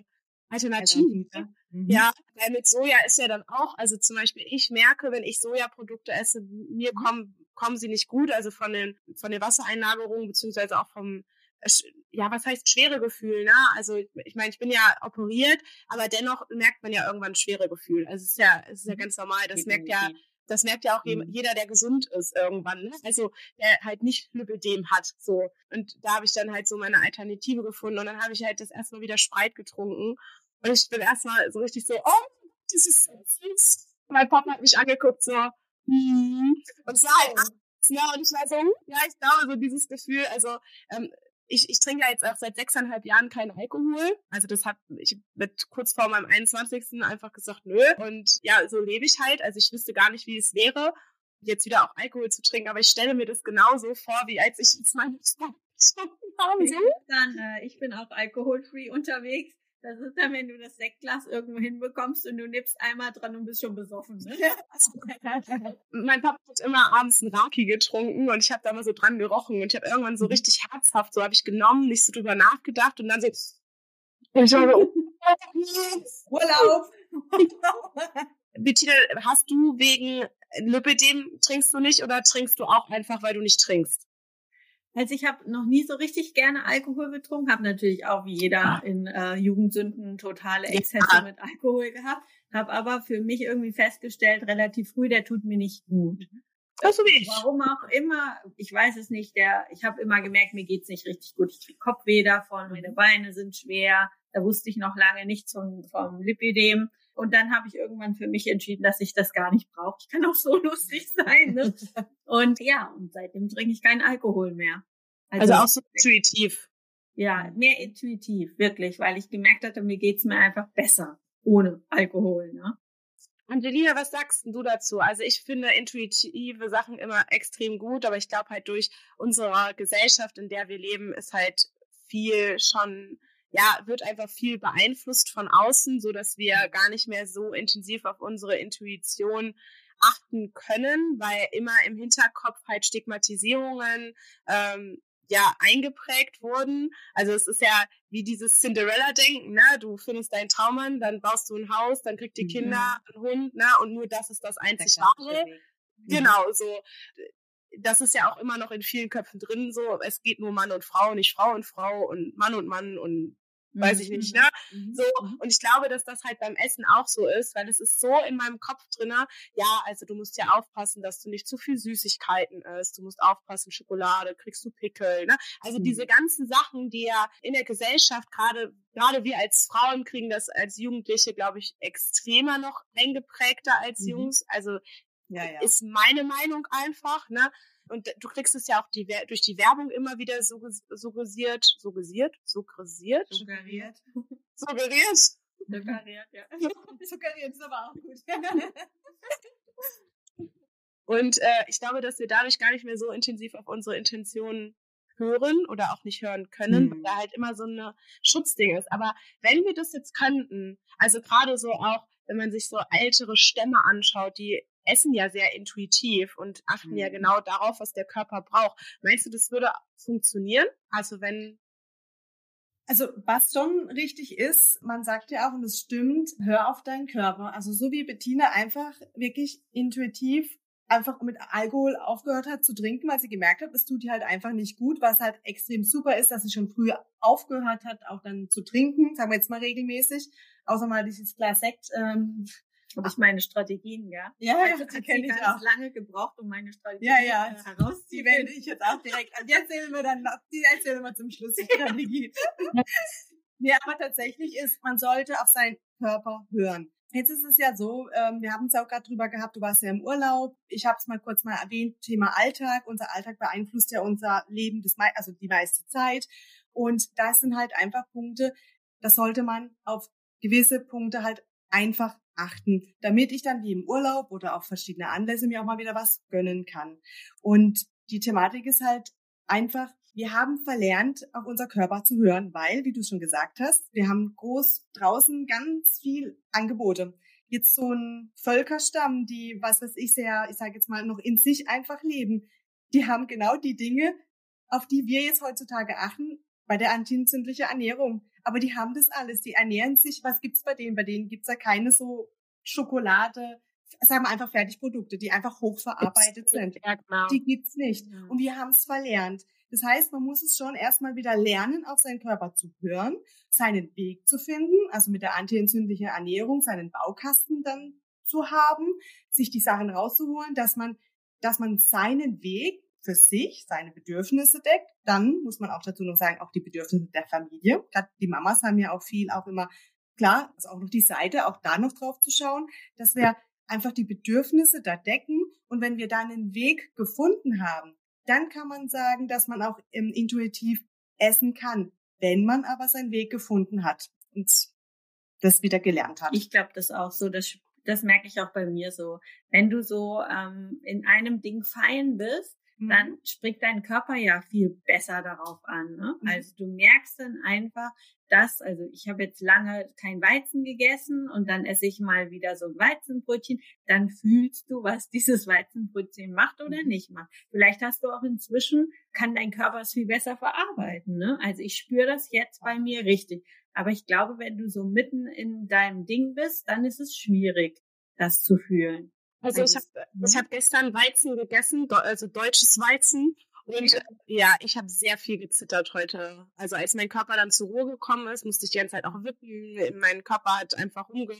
Alternative. Mhm. Ja, weil mit Soja ist ja dann auch, also zum Beispiel, ich merke, wenn ich Sojaprodukte esse, mir mhm. kommen, kommen sie nicht gut, also von den, von den Wassereinlagerungen, beziehungsweise auch vom, äh, ja, was heißt schwere Gefühl, ne? Also ich meine, ich bin ja operiert, aber dennoch merkt man ja irgendwann schwere Gefühl. Also es ist ja, es ist ja mhm. ganz normal. Das merkt ja Das merkt ja auch mhm. jeder, der gesund ist irgendwann. Ne? Also der halt nicht Lipödem hat. So. Und da habe ich dann halt so meine Alternative gefunden. Und dann habe ich halt das erstmal wieder Spreit getrunken. Und ich bin erstmal so richtig so, oh, das ist so süß. Mein Papa hat mich angeguckt, so, hm. Und es war halt ja, und ich war so, ja, ich glaube, so dieses Gefühl, also ähm, ich, ich trinke ja jetzt auch seit sechseinhalb Jahren keinen Alkohol. Also das hat ich mit kurz vor meinem 21. einfach gesagt, nö. Und ja, so lebe ich halt. Also ich wüsste gar nicht, wie es wäre, jetzt wieder auch Alkohol zu trinken. Aber ich stelle mir das genauso vor, wie als ich jetzt meine ich, dann, äh, ich bin auch alkoholfree unterwegs. Das ist dann, wenn du das Sektglas irgendwo hinbekommst und du nippst einmal dran und bist schon besoffen. Ne? mein Papa hat immer abends einen Raki getrunken und ich habe da mal so dran gerochen und ich habe irgendwann so mhm. richtig herzhaft, so habe ich genommen, nicht so drüber nachgedacht und dann so und ich war so Urlaub. Bettina, hast du wegen Lipidem trinkst du nicht oder trinkst du auch einfach, weil du nicht trinkst? Also ich habe noch nie so richtig gerne Alkohol getrunken, habe natürlich auch wie jeder in äh, Jugendsünden totale Exzesse ja. mit Alkohol gehabt, habe aber für mich irgendwie festgestellt, relativ früh, der tut mir nicht gut. Das wie ich. Warum auch immer, ich weiß es nicht. Der, ich habe immer gemerkt, mir geht's nicht richtig gut. Ich krieg Kopfweh davon, meine Beine sind schwer. Da wusste ich noch lange nichts vom, vom Lipidem. Und dann habe ich irgendwann für mich entschieden, dass ich das gar nicht brauche. Ich kann auch so lustig sein. Ne? und ja, und seitdem trinke ich keinen Alkohol mehr. Also, also auch so intuitiv. Ja, mehr intuitiv, wirklich, weil ich gemerkt hatte, mir geht's mir einfach besser ohne Alkohol. Ne? Angelina, was sagst du dazu? Also ich finde intuitive Sachen immer extrem gut, aber ich glaube halt durch unsere Gesellschaft, in der wir leben, ist halt viel schon ja, wird einfach viel beeinflusst von außen, so dass wir gar nicht mehr so intensiv auf unsere Intuition achten können, weil immer im Hinterkopf halt Stigmatisierungen ähm, ja eingeprägt wurden. Also es ist ja wie dieses Cinderella-Denken, ne? Du findest deinen Traummann, dann baust du ein Haus, dann kriegt die mhm. Kinder einen Hund, ne? Und nur das ist das einzig wahre. Mhm. Genau, so das ist ja auch immer noch in vielen Köpfen drin, so es geht nur Mann und Frau, nicht Frau und Frau und Mann und Mann und weiß ich nicht, mhm. ne? Mhm. So, mhm. und ich glaube, dass das halt beim Essen auch so ist, weil es ist so in meinem Kopf drinne, ja, also du musst ja aufpassen, dass du nicht zu viel Süßigkeiten isst, du musst aufpassen, Schokolade, kriegst du Pickel, ne? Also diese ganzen Sachen, die ja in der Gesellschaft gerade, gerade wir als Frauen kriegen das als Jugendliche, glaube ich, extremer noch eingeprägter als mhm. Jungs. Also ja, ja. ist meine Meinung einfach, ne? Und du kriegst es ja auch die, durch die Werbung immer wieder suggeriert, suggeriert, suggeriert, suggeriert, suggeriert. Suggeriert, ja. Suggeriert ist aber auch gut. Und äh, ich glaube, dass wir dadurch gar nicht mehr so intensiv auf unsere Intentionen hören oder auch nicht hören können, mhm. weil da halt immer so eine Schutzding ist. Aber wenn wir das jetzt könnten, also gerade so auch, wenn man sich so ältere Stämme anschaut, die essen ja sehr intuitiv und achten mhm. ja genau darauf, was der Körper braucht. Meinst du, das würde funktionieren? Also wenn also was schon richtig ist, man sagt ja auch, und es stimmt, hör auf deinen Körper. Also so wie Bettina einfach wirklich intuitiv einfach mit Alkohol aufgehört hat zu trinken, weil sie gemerkt hat, es tut ihr halt einfach nicht gut, was halt extrem super ist, dass sie schon früher aufgehört hat, auch dann zu trinken, sagen wir jetzt mal regelmäßig, außer mal dieses Glas Sekt ähm, habe ich meine Strategien, ja. Ja, also, ja, kenne ich auch. lange gebraucht, um meine Strategien ja, ja. Äh, herauszufinden. Die wende ich jetzt auch direkt an. Die erzählen wir dann noch, die erzählen wir zum Schluss die Strategie. nee, aber tatsächlich ist, man sollte auf seinen Körper hören. Jetzt ist es ja so, ähm, wir haben es auch gerade drüber gehabt, du warst ja im Urlaub. Ich habe es mal kurz mal erwähnt, Thema Alltag. Unser Alltag beeinflusst ja unser Leben, das mei also die meiste Zeit. Und das sind halt einfach Punkte, das sollte man auf gewisse Punkte halt einfach achten, damit ich dann wie im Urlaub oder auch verschiedene Anlässe mir auch mal wieder was gönnen kann. Und die Thematik ist halt einfach, wir haben verlernt, auf unser Körper zu hören, weil, wie du schon gesagt hast, wir haben groß draußen ganz viel Angebote. Jetzt so ein Völkerstamm, die, was weiß ich sehr, ich sage jetzt mal, noch in sich einfach leben, die haben genau die Dinge, auf die wir jetzt heutzutage achten, bei der antientzündlichen Ernährung. Aber die haben das alles. Die ernähren sich. Was gibt's bei denen? Bei denen gibt's ja keine so Schokolade, sagen wir einfach Fertigprodukte, die einfach hochverarbeitet sind. Ja, genau. Die gibt's nicht. Ja. Und wir haben es verlernt. Das heißt, man muss es schon erstmal wieder lernen, auf seinen Körper zu hören, seinen Weg zu finden, also mit der antientzündlichen Ernährung, seinen Baukasten dann zu haben, sich die Sachen rauszuholen, dass man, dass man seinen Weg für sich, seine Bedürfnisse deckt. Dann muss man auch dazu noch sagen, auch die Bedürfnisse der Familie. Gerade die Mamas haben ja auch viel, auch immer, klar, ist auch noch die Seite, auch da noch drauf zu schauen, dass wir einfach die Bedürfnisse da decken. Und wenn wir da einen Weg gefunden haben, dann kann man sagen, dass man auch ähm, intuitiv essen kann, wenn man aber seinen Weg gefunden hat und das wieder gelernt hat. Ich glaube das auch so. Das, das merke ich auch bei mir so. Wenn du so ähm, in einem Ding fein bist, mhm. dann spricht dein Körper ja viel besser darauf an. Ne? Mhm. Also du merkst dann einfach, dass, also ich habe jetzt lange kein Weizen gegessen und dann esse ich mal wieder so ein Weizenbrötchen, dann fühlst du, was dieses Weizenbrötchen macht oder mhm. nicht macht. Vielleicht hast du auch inzwischen, kann dein Körper es viel besser verarbeiten. Ne? Also ich spüre das jetzt bei mir richtig. Aber ich glaube, wenn du so mitten in deinem Ding bist, dann ist es schwierig, das zu fühlen. Also, ich habe ich hab gestern Weizen gegessen, also deutsches Weizen. Und ja, ja ich habe sehr viel gezittert heute. Also als mein Körper dann zur Ruhe gekommen ist, musste ich die ganze Zeit auch wippen. Mein Körper hat einfach rumge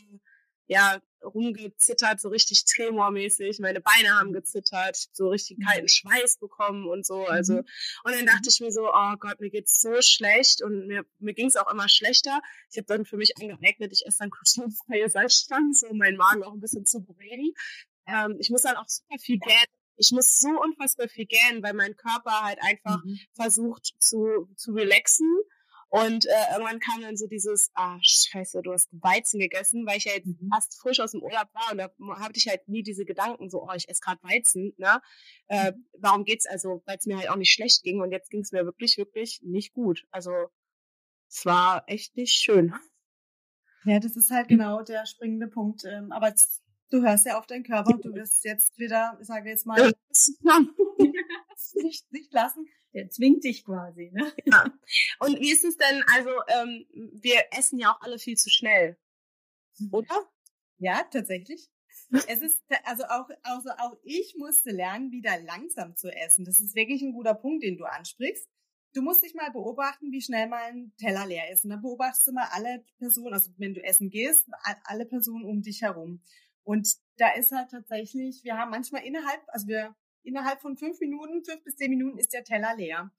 ja, rumgezittert, so richtig tremormäßig. Meine Beine haben gezittert, so richtig kalten mhm. Schweiß bekommen und so. Also, mhm. und dann dachte ich mir so, oh Gott, mir geht's so schlecht und mir, mir ging's auch immer schlechter. Ich habe dann für mich angeeignet, ich esse dann glutenfreie Salzstangen, so um meinen Magen auch ein bisschen zu beruhigen. Ähm, ich muss dann auch super viel gähnen. Ich muss so unfassbar viel gähnen, weil mein Körper halt einfach mhm. versucht zu, zu relaxen und äh, irgendwann kam dann so dieses, ah, scheiße, du hast Weizen gegessen, weil ich ja jetzt mhm. fast frisch aus dem Urlaub war und da hatte ich halt nie diese Gedanken, so, oh, ich esse gerade Weizen, ne? Äh, mhm. warum geht's also, weil es mir halt auch nicht schlecht ging und jetzt ging es mir wirklich, wirklich nicht gut. Also es war echt nicht schön. Ja, das ist halt genau der springende Punkt. Ähm, aber du hörst ja auf deinen Körper und du wirst jetzt wieder, ich sage jetzt mal, nicht, nicht lassen. Der zwingt dich quasi, ne? Ja. Und wie ist es denn, also ähm, wir essen ja auch alle viel zu schnell, oder? Ja, tatsächlich. Es ist, also auch, also auch ich musste lernen, wieder langsam zu essen. Das ist wirklich ein guter Punkt, den du ansprichst. Du musst dich mal beobachten, wie schnell mal ein Teller leer ist. Und dann beobachtest du mal alle Personen, also wenn du essen gehst, alle Personen um dich herum. Und da ist halt tatsächlich, wir haben manchmal innerhalb, also wir innerhalb von fünf Minuten, fünf bis zehn Minuten ist der Teller leer.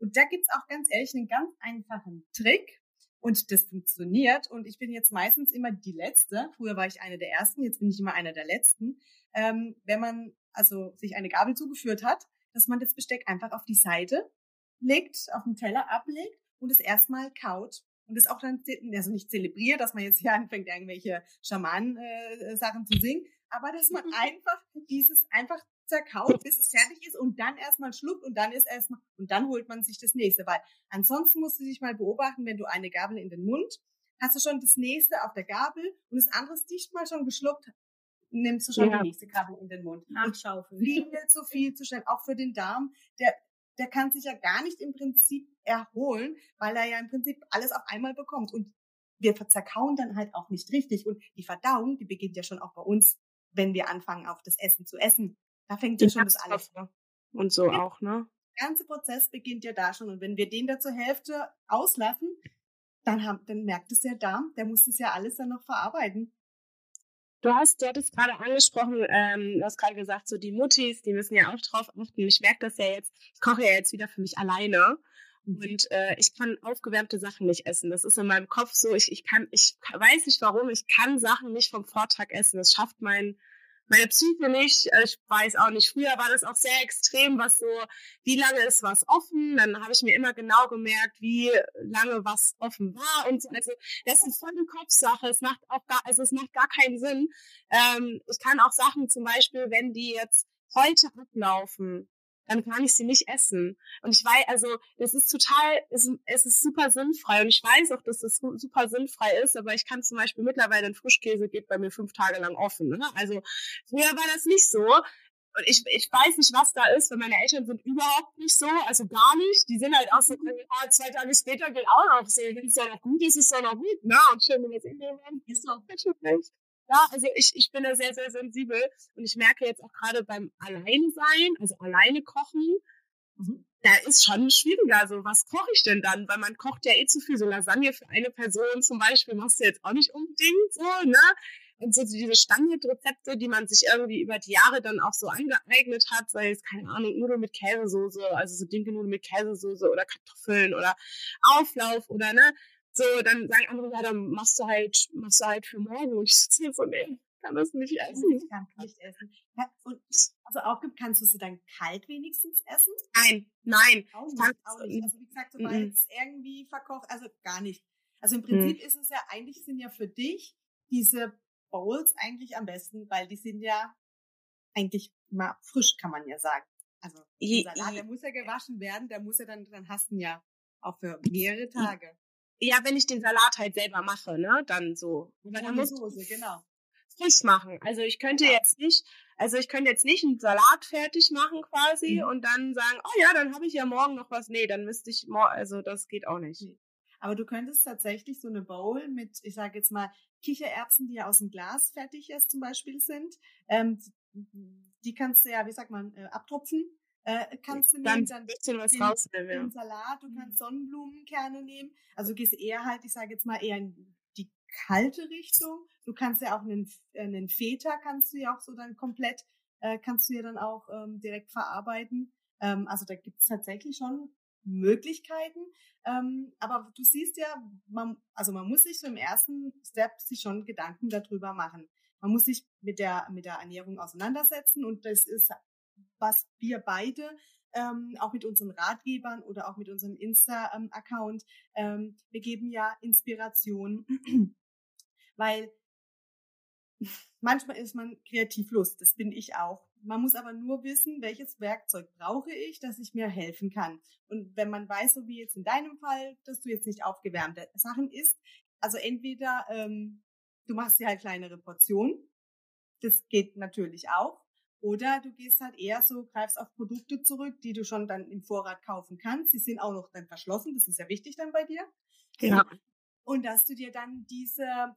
Und da gibt's auch ganz ehrlich einen ganz einfachen Trick. Und das funktioniert. Und ich bin jetzt meistens immer die Letzte. Früher war ich eine der Ersten, jetzt bin ich immer einer der Letzten. Ähm, wenn man also sich eine Gabel zugeführt hat, dass man das Besteck einfach auf die Seite legt, auf den Teller ablegt und es erstmal kaut. Und es auch dann, also nicht zelebriert, dass man jetzt hier anfängt, irgendwelche Schamanen-Sachen äh, zu singen, aber dass man einfach dieses einfach zerkaut, bis es fertig ist und dann erstmal schluckt und dann ist erstmal, und dann holt man sich das nächste, weil ansonsten musst du dich mal beobachten, wenn du eine Gabel in den Mund, hast du schon das nächste auf der Gabel und das andere ist dicht mal schon geschluckt, nimmst du schon ja. die nächste Gabel in den Mund. Nachschaufeln. Viel zu viel zu schnell, auch für den Darm, der, der kann sich ja gar nicht im Prinzip erholen, weil er ja im Prinzip alles auf einmal bekommt und wir zerkauen dann halt auch nicht richtig und die Verdauung, die beginnt ja schon auch bei uns, wenn wir anfangen, auf das Essen zu essen. Da fängt ja schon das alles an. Und so ja. auch, ne? Der ganze Prozess beginnt ja da schon. Und wenn wir den da zur Hälfte auslassen, dann, haben, dann merkt es der Darm, der muss es ja alles dann noch verarbeiten. Du hast, du hattest gerade angesprochen, ähm, du hast gerade gesagt, so die Muttis, die müssen ja auch drauf achten. Ich merke das ja jetzt, ich koche ja jetzt wieder für mich alleine. Mhm. Und äh, ich kann aufgewärmte Sachen nicht essen. Das ist in meinem Kopf so, ich, ich kann, ich weiß nicht warum, ich kann Sachen nicht vom Vortag essen. Das schafft mein, meine Psyche nicht. Äh, ich weiß auch nicht, früher war das auch sehr extrem, was so, wie lange ist was offen? Dann habe ich mir immer genau gemerkt, wie lange was offen war und so. Also das ist voll eine Kopfsache. Es macht auch gar, also es macht gar keinen Sinn. Ähm, ich kann auch Sachen zum Beispiel, wenn die jetzt heute ablaufen, dann kann ich sie nicht essen. Und ich weiß, also das ist total, es, es ist super sinnfrei und ich weiß auch, dass das super sinnfrei ist, aber ich kann zum Beispiel mittlerweile ein Frischkäse geht bei mir fünf Tage lang offen. Ne? Also früher war das nicht so. Und ich, ich weiß nicht, was da ist, weil meine Eltern sind überhaupt nicht so, also gar nicht. Die sind halt auch so, ah, zwei Tage später geht auch noch so, wenn es ja noch gut ist, ist es ja noch gut, ne? Und schön, wenn wir es in dem ist auch bitte nicht. Ja, also ich, ich bin da sehr, sehr sensibel und ich merke jetzt auch gerade beim Alleinsein, also alleine kochen, mhm. da ist schon schwieriger. Also was koche ich denn dann? Weil man kocht ja eh zu viel. So Lasagne für eine Person zum Beispiel machst du jetzt auch nicht unbedingt so, ne? und so diese Standardrezepte, die man sich irgendwie über die Jahre dann auch so angeeignet hat, sei es, keine Ahnung, Nudeln mit Käsesoße, also so dinke Nudeln mit Käsesoße oder Kartoffeln oder Auflauf oder ne, so, dann sagen andere, ja, dann machst du halt, machst du halt für morgen. Und ich sitze so, nee, kann das nicht essen. Ich kann nicht essen. Und also aufgibt, kannst du sie dann kalt wenigstens essen? Nein, nein. Auch nicht. Auch nicht. Also wie gesagt, sobald es irgendwie verkocht, also gar nicht. Also im Prinzip mhm. ist es ja, eigentlich sind ja für dich diese Bowls eigentlich am besten, weil die sind ja eigentlich mal frisch, kann man ja sagen. Also der Salat, der muss ja gewaschen werden, der muss ja dann, dann hast du ja auch für mehrere Tage. Ja, wenn ich den Salat halt selber mache, ne, dann so. Aber dann muss Soße, genau frisch machen. Also ich könnte jetzt nicht, also ich könnte jetzt nicht einen Salat fertig machen quasi mhm. und dann sagen, oh ja, dann habe ich ja morgen noch was. Nee, dann müsste ich morgen, also das geht auch nicht. Aber du könntest tatsächlich so eine Bowl mit, ich sage jetzt mal, Kichererbsen, die ja aus dem Glas fertig jetzt zum Beispiel sind, ähm, die kannst du ja, wie sagt man, äh, abtropfen. Äh, kannst du nehmen, dann ein bisschen was rausnehmen. Ja. Salat, du kannst mhm. Sonnenblumenkerne nehmen. Also du gehst eher halt, ich sage jetzt mal, eher in die kalte Richtung. Du kannst ja auch einen, äh, einen Feta kannst du ja auch so dann komplett, äh, kannst du ja dann auch ähm, direkt verarbeiten. Ähm, also da gibt es tatsächlich schon Möglichkeiten. Ähm, aber du siehst ja, man, also man muss sich so im ersten Step sich schon Gedanken darüber machen. Man muss sich mit der, mit der Ernährung auseinandersetzen und das ist, was wir beide ähm, auch mit unseren Ratgebern oder auch mit unserem Insta-Account, ähm, wir geben ja Inspiration, weil manchmal ist man kreativlos, das bin ich auch. Man muss aber nur wissen, welches Werkzeug brauche ich, dass ich mir helfen kann. Und wenn man weiß, so wie jetzt in deinem Fall, dass du jetzt nicht aufgewärmte Sachen isst, also entweder ähm, du machst dir halt kleinere Portionen, das geht natürlich auch, oder du gehst halt eher so, greifst auf Produkte zurück, die du schon dann im Vorrat kaufen kannst. Sie sind auch noch dann verschlossen, das ist ja wichtig dann bei dir. Ja. Und dass du dir dann diese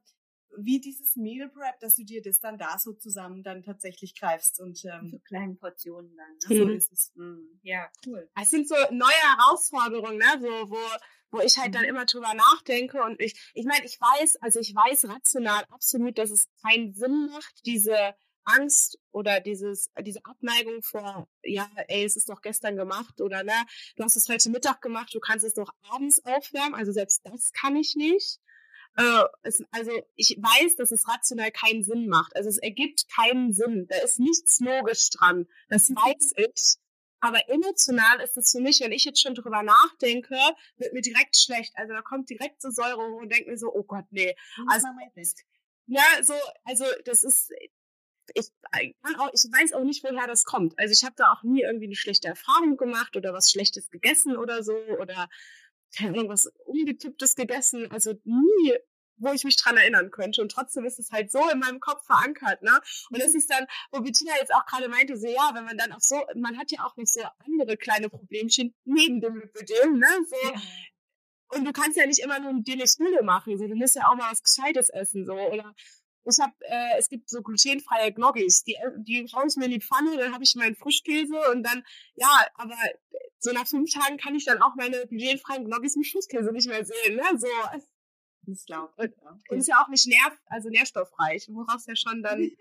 wie dieses Meal Prep, dass du dir das dann da so zusammen dann tatsächlich greifst und ähm, so kleinen Portionen dann. Ne? So ist es. Mhm. Ja, cool. Es sind so neue Herausforderungen, ne? So, wo wo ich halt dann mhm. immer drüber nachdenke und ich, ich meine, ich weiß, also ich weiß rational absolut, dass es keinen Sinn macht, diese Angst oder dieses, diese Abneigung vor, ja, ey, es ist doch gestern gemacht oder ne, du hast es heute Mittag gemacht, du kannst es doch abends aufwärmen, also selbst das kann ich nicht. Äh, es, also ich weiß, dass es rational keinen Sinn macht. Also es ergibt keinen Sinn. Da ist nichts logisch dran. Das weiß ich. Aber emotional ist es für mich, wenn ich jetzt schon drüber nachdenke, wird mir direkt schlecht. Also da kommt direkt so Säure hoch und denkt mir so, oh Gott, nee. Also, ja, so, also das ist, ich, auch, ich weiß auch nicht, woher das kommt. Also ich habe da auch nie irgendwie eine schlechte Erfahrung gemacht oder was Schlechtes gegessen oder so oder keine Ahnung, was Ungetipptes gegessen. Also nie, wo ich mich dran erinnern könnte. Und trotzdem ist es halt so in meinem Kopf verankert, ne? Und es ist dann, wo Bettina jetzt auch gerade meinte, so ja, wenn man dann auch so, man hat ja auch noch so andere kleine Problemchen neben dem Lipödem, ne? So, und du kannst ja nicht immer nur dir eine Stille machen, so, du musst ja auch mal was Gescheites essen, so, oder ich habe, äh, es gibt so glutenfreie Gnocchis, die, die haue ich mir in die Pfanne, dann habe ich meinen Frischkäse und dann, ja, aber so nach fünf Tagen kann ich dann auch meine glutenfreien Gnocchis mit Frischkäse nicht mehr sehen, ne? So. Das glaube und, und ist ja auch nicht nähr, also nährstoffreich, woraus ja schon dann. Die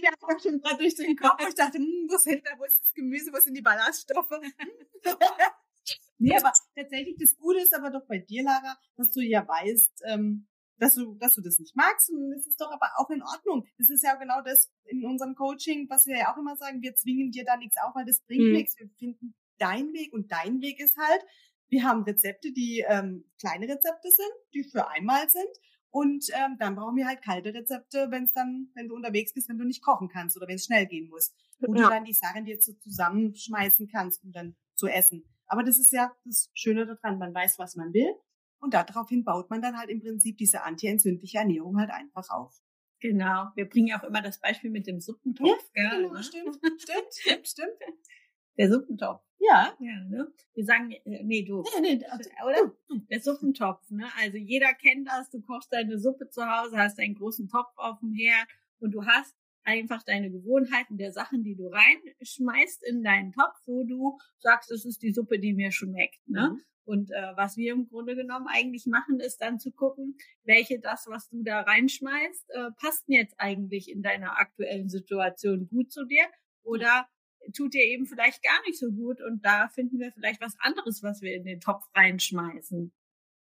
mir schon gerade durch den Kopf. Ich dachte, hm, wo sind da, wo ist das Gemüse, wo sind die Ballaststoffe? nee, aber tatsächlich, das Gute ist aber doch bei dir, Lara, dass du ja weißt, ähm, dass du, dass du das nicht magst. Und das ist doch aber auch in Ordnung. Das ist ja genau das in unserem Coaching, was wir ja auch immer sagen, wir zwingen dir da nichts auf, weil das bringt mhm. nichts. Wir finden deinen Weg und dein Weg ist halt, wir haben Rezepte, die ähm, kleine Rezepte sind, die für einmal sind. Und ähm, dann brauchen wir halt kalte Rezepte, wenn es dann, wenn du unterwegs bist, wenn du nicht kochen kannst oder wenn es schnell gehen muss. Wo ja. du dann die Sachen dir so zusammenschmeißen kannst, um dann zu essen. Aber das ist ja das Schöne daran, man weiß, was man will und daraufhin baut man dann halt im Prinzip diese antientzündliche Ernährung halt einfach auf. Genau. Wir bringen ja auch immer das Beispiel mit dem Suppentopf. Ja, gell, genau, ne? stimmt, stimmt, stimmt, stimmt. Der Suppentopf. Ja. Ja, ne? Wir sagen, äh, nee, du. Nee, nee, oder? Der Suppentopf, ne? Also jeder kennt das. Du kochst deine Suppe zu Hause, hast einen großen Topf auf dem Herd und du hast einfach deine Gewohnheiten der Sachen, die du reinschmeißt in deinen Topf, wo du sagst, das ist die Suppe, die mir schmeckt, ne? Mhm. Und äh, was wir im Grunde genommen eigentlich machen, ist dann zu gucken, welche das, was du da reinschmeißt, äh, passt jetzt eigentlich in deiner aktuellen Situation gut zu dir oder tut dir eben vielleicht gar nicht so gut und da finden wir vielleicht was anderes, was wir in den Topf reinschmeißen.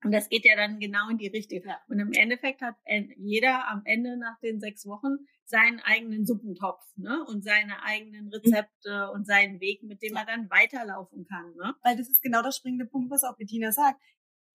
Und das geht ja dann genau in die Richtung. Und im Endeffekt hat jeder am Ende nach den sechs Wochen seinen eigenen Suppentopf, ne? Und seine eigenen Rezepte und seinen Weg, mit dem er dann weiterlaufen kann, ne? Weil das ist genau der springende Punkt, was auch Bettina sagt.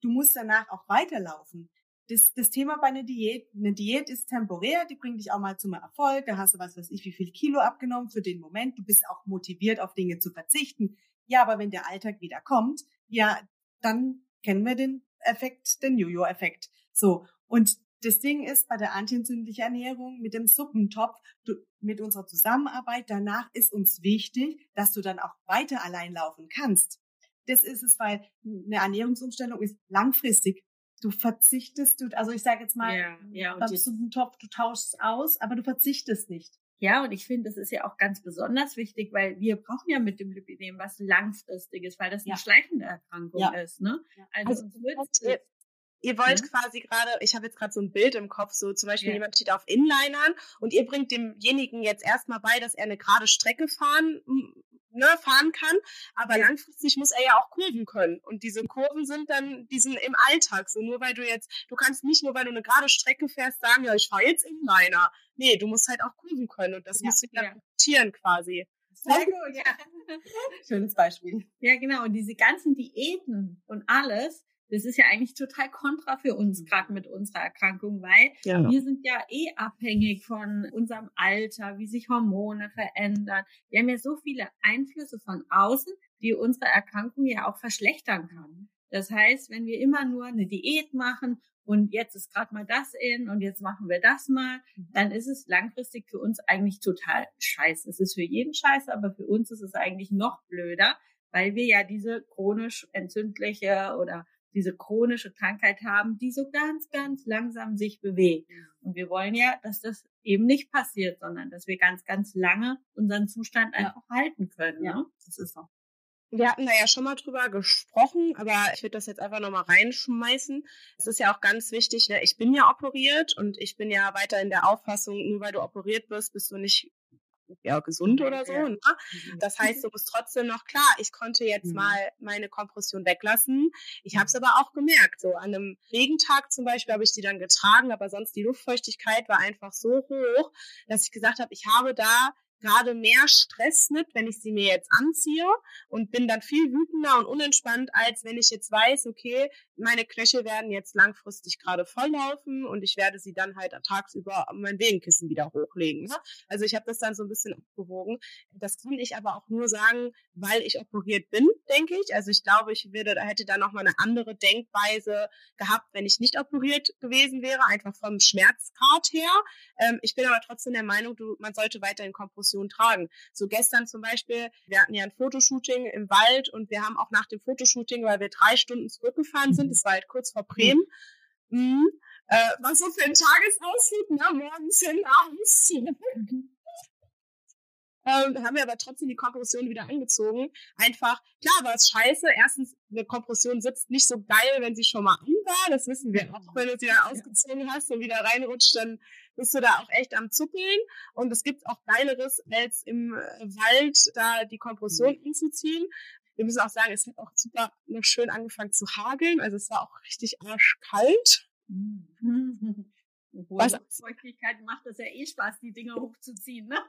Du musst danach auch weiterlaufen. Das, das Thema bei einer Diät, eine Diät ist temporär, die bringt dich auch mal zum Erfolg, da hast du was weiß ich, wie viel Kilo abgenommen für den Moment, du bist auch motiviert, auf Dinge zu verzichten. Ja, aber wenn der Alltag wieder kommt, ja, dann kennen wir den Effekt, den Jojo-Effekt. So. Und das Ding ist bei der antientzündlichen Ernährung mit dem Suppentopf, du, mit unserer Zusammenarbeit danach ist uns wichtig, dass du dann auch weiter allein laufen kannst. Das ist es, weil eine Ernährungsumstellung ist langfristig. Du verzichtest, du, also ich sage jetzt mal, ja, ja, beim Suppentopf, du tauschst aus, aber du verzichtest nicht. Ja, und ich finde, das ist ja auch ganz besonders wichtig, weil wir brauchen ja mit dem Lipidem was langfristiges, weil das eine ja. schleichende Erkrankung ja. ist. Ne? Also, also wird Ihr wollt mhm. quasi gerade, ich habe jetzt gerade so ein Bild im Kopf, so zum Beispiel ja. jemand steht auf Inlinern und ihr bringt demjenigen jetzt erstmal bei, dass er eine gerade Strecke fahren, ne, fahren kann, aber ja. langfristig muss er ja auch Kurven können. Und diese Kurven sind dann, die sind im Alltag so. Nur weil du jetzt, du kannst nicht nur, weil du eine gerade Strecke fährst, sagen, ja, ich fahre jetzt Inliner. Nee, du musst halt auch Kurven können und das ja. musst du dann ja. quasi. Sehr gut, ja. Schönes Beispiel. Ja, genau. Und diese ganzen Diäten und alles, das ist ja eigentlich total kontra für uns, gerade mit unserer Erkrankung, weil ja. wir sind ja eh abhängig von unserem Alter, wie sich Hormone verändern. Wir haben ja so viele Einflüsse von außen, die unsere Erkrankung ja auch verschlechtern kann. Das heißt, wenn wir immer nur eine Diät machen und jetzt ist gerade mal das in und jetzt machen wir das mal, mhm. dann ist es langfristig für uns eigentlich total scheiße. Es ist für jeden scheiße, aber für uns ist es eigentlich noch blöder, weil wir ja diese chronisch entzündliche oder diese chronische Krankheit haben, die so ganz, ganz langsam sich bewegt. Und wir wollen ja, dass das eben nicht passiert, sondern dass wir ganz, ganz lange unseren Zustand einfach ja. halten können. Ja, ne? das ist so. Wir hatten da ja schon mal drüber gesprochen, aber ich würde das jetzt einfach nochmal reinschmeißen. Es ist ja auch ganz wichtig, ne? ich bin ja operiert und ich bin ja weiter in der Auffassung, nur weil du operiert wirst, bist du nicht ja, gesund oder so. Ne? Mhm. Das heißt, du bist trotzdem noch klar, ich konnte jetzt mhm. mal meine Kompression weglassen. Ich habe es aber auch gemerkt. So an einem Regentag zum Beispiel habe ich die dann getragen, aber sonst die Luftfeuchtigkeit war einfach so hoch, dass ich gesagt habe, ich habe da gerade mehr Stress mit, wenn ich sie mir jetzt anziehe und bin dann viel wütender und unentspannt, als wenn ich jetzt weiß, okay, meine Knöchel werden jetzt langfristig gerade volllaufen und ich werde sie dann halt tagsüber mein Wegenkissen wieder hochlegen. Ne? Also ich habe das dann so ein bisschen abgewogen. Das kann ich aber auch nur sagen, weil ich operiert bin, denke ich. Also ich glaube, ich würde, hätte da nochmal eine andere Denkweise gehabt, wenn ich nicht operiert gewesen wäre, einfach vom Schmerzgrad her. Ähm, ich bin aber trotzdem der Meinung, du, man sollte weiterhin Kompression tragen. So gestern zum Beispiel, wir hatten ja ein Fotoshooting im Wald und wir haben auch nach dem Fotoshooting, weil wir drei Stunden zurückgefahren sind, das war halt kurz vor Bremen, mhm. äh, was so für ein Tagesausflug, ne, morgens hin, abends. Ähm, haben wir aber trotzdem die Kompression wieder angezogen. Einfach, klar war es scheiße. Erstens, eine Kompression sitzt nicht so geil, wenn sie schon mal an war. Das wissen wir auch. Wenn du sie dann ausgezogen hast und wieder reinrutscht, dann bist du da auch echt am Zuckeln. Und es gibt auch Geileres, als im äh, Wald da die Kompression mhm. anzuziehen. Wir müssen auch sagen, es hat auch super noch schön angefangen zu hageln. Also es war auch richtig arschkalt. Mhm. Was Feuchtigkeit macht es ja eh Spaß, die Dinge hochzuziehen. Ne?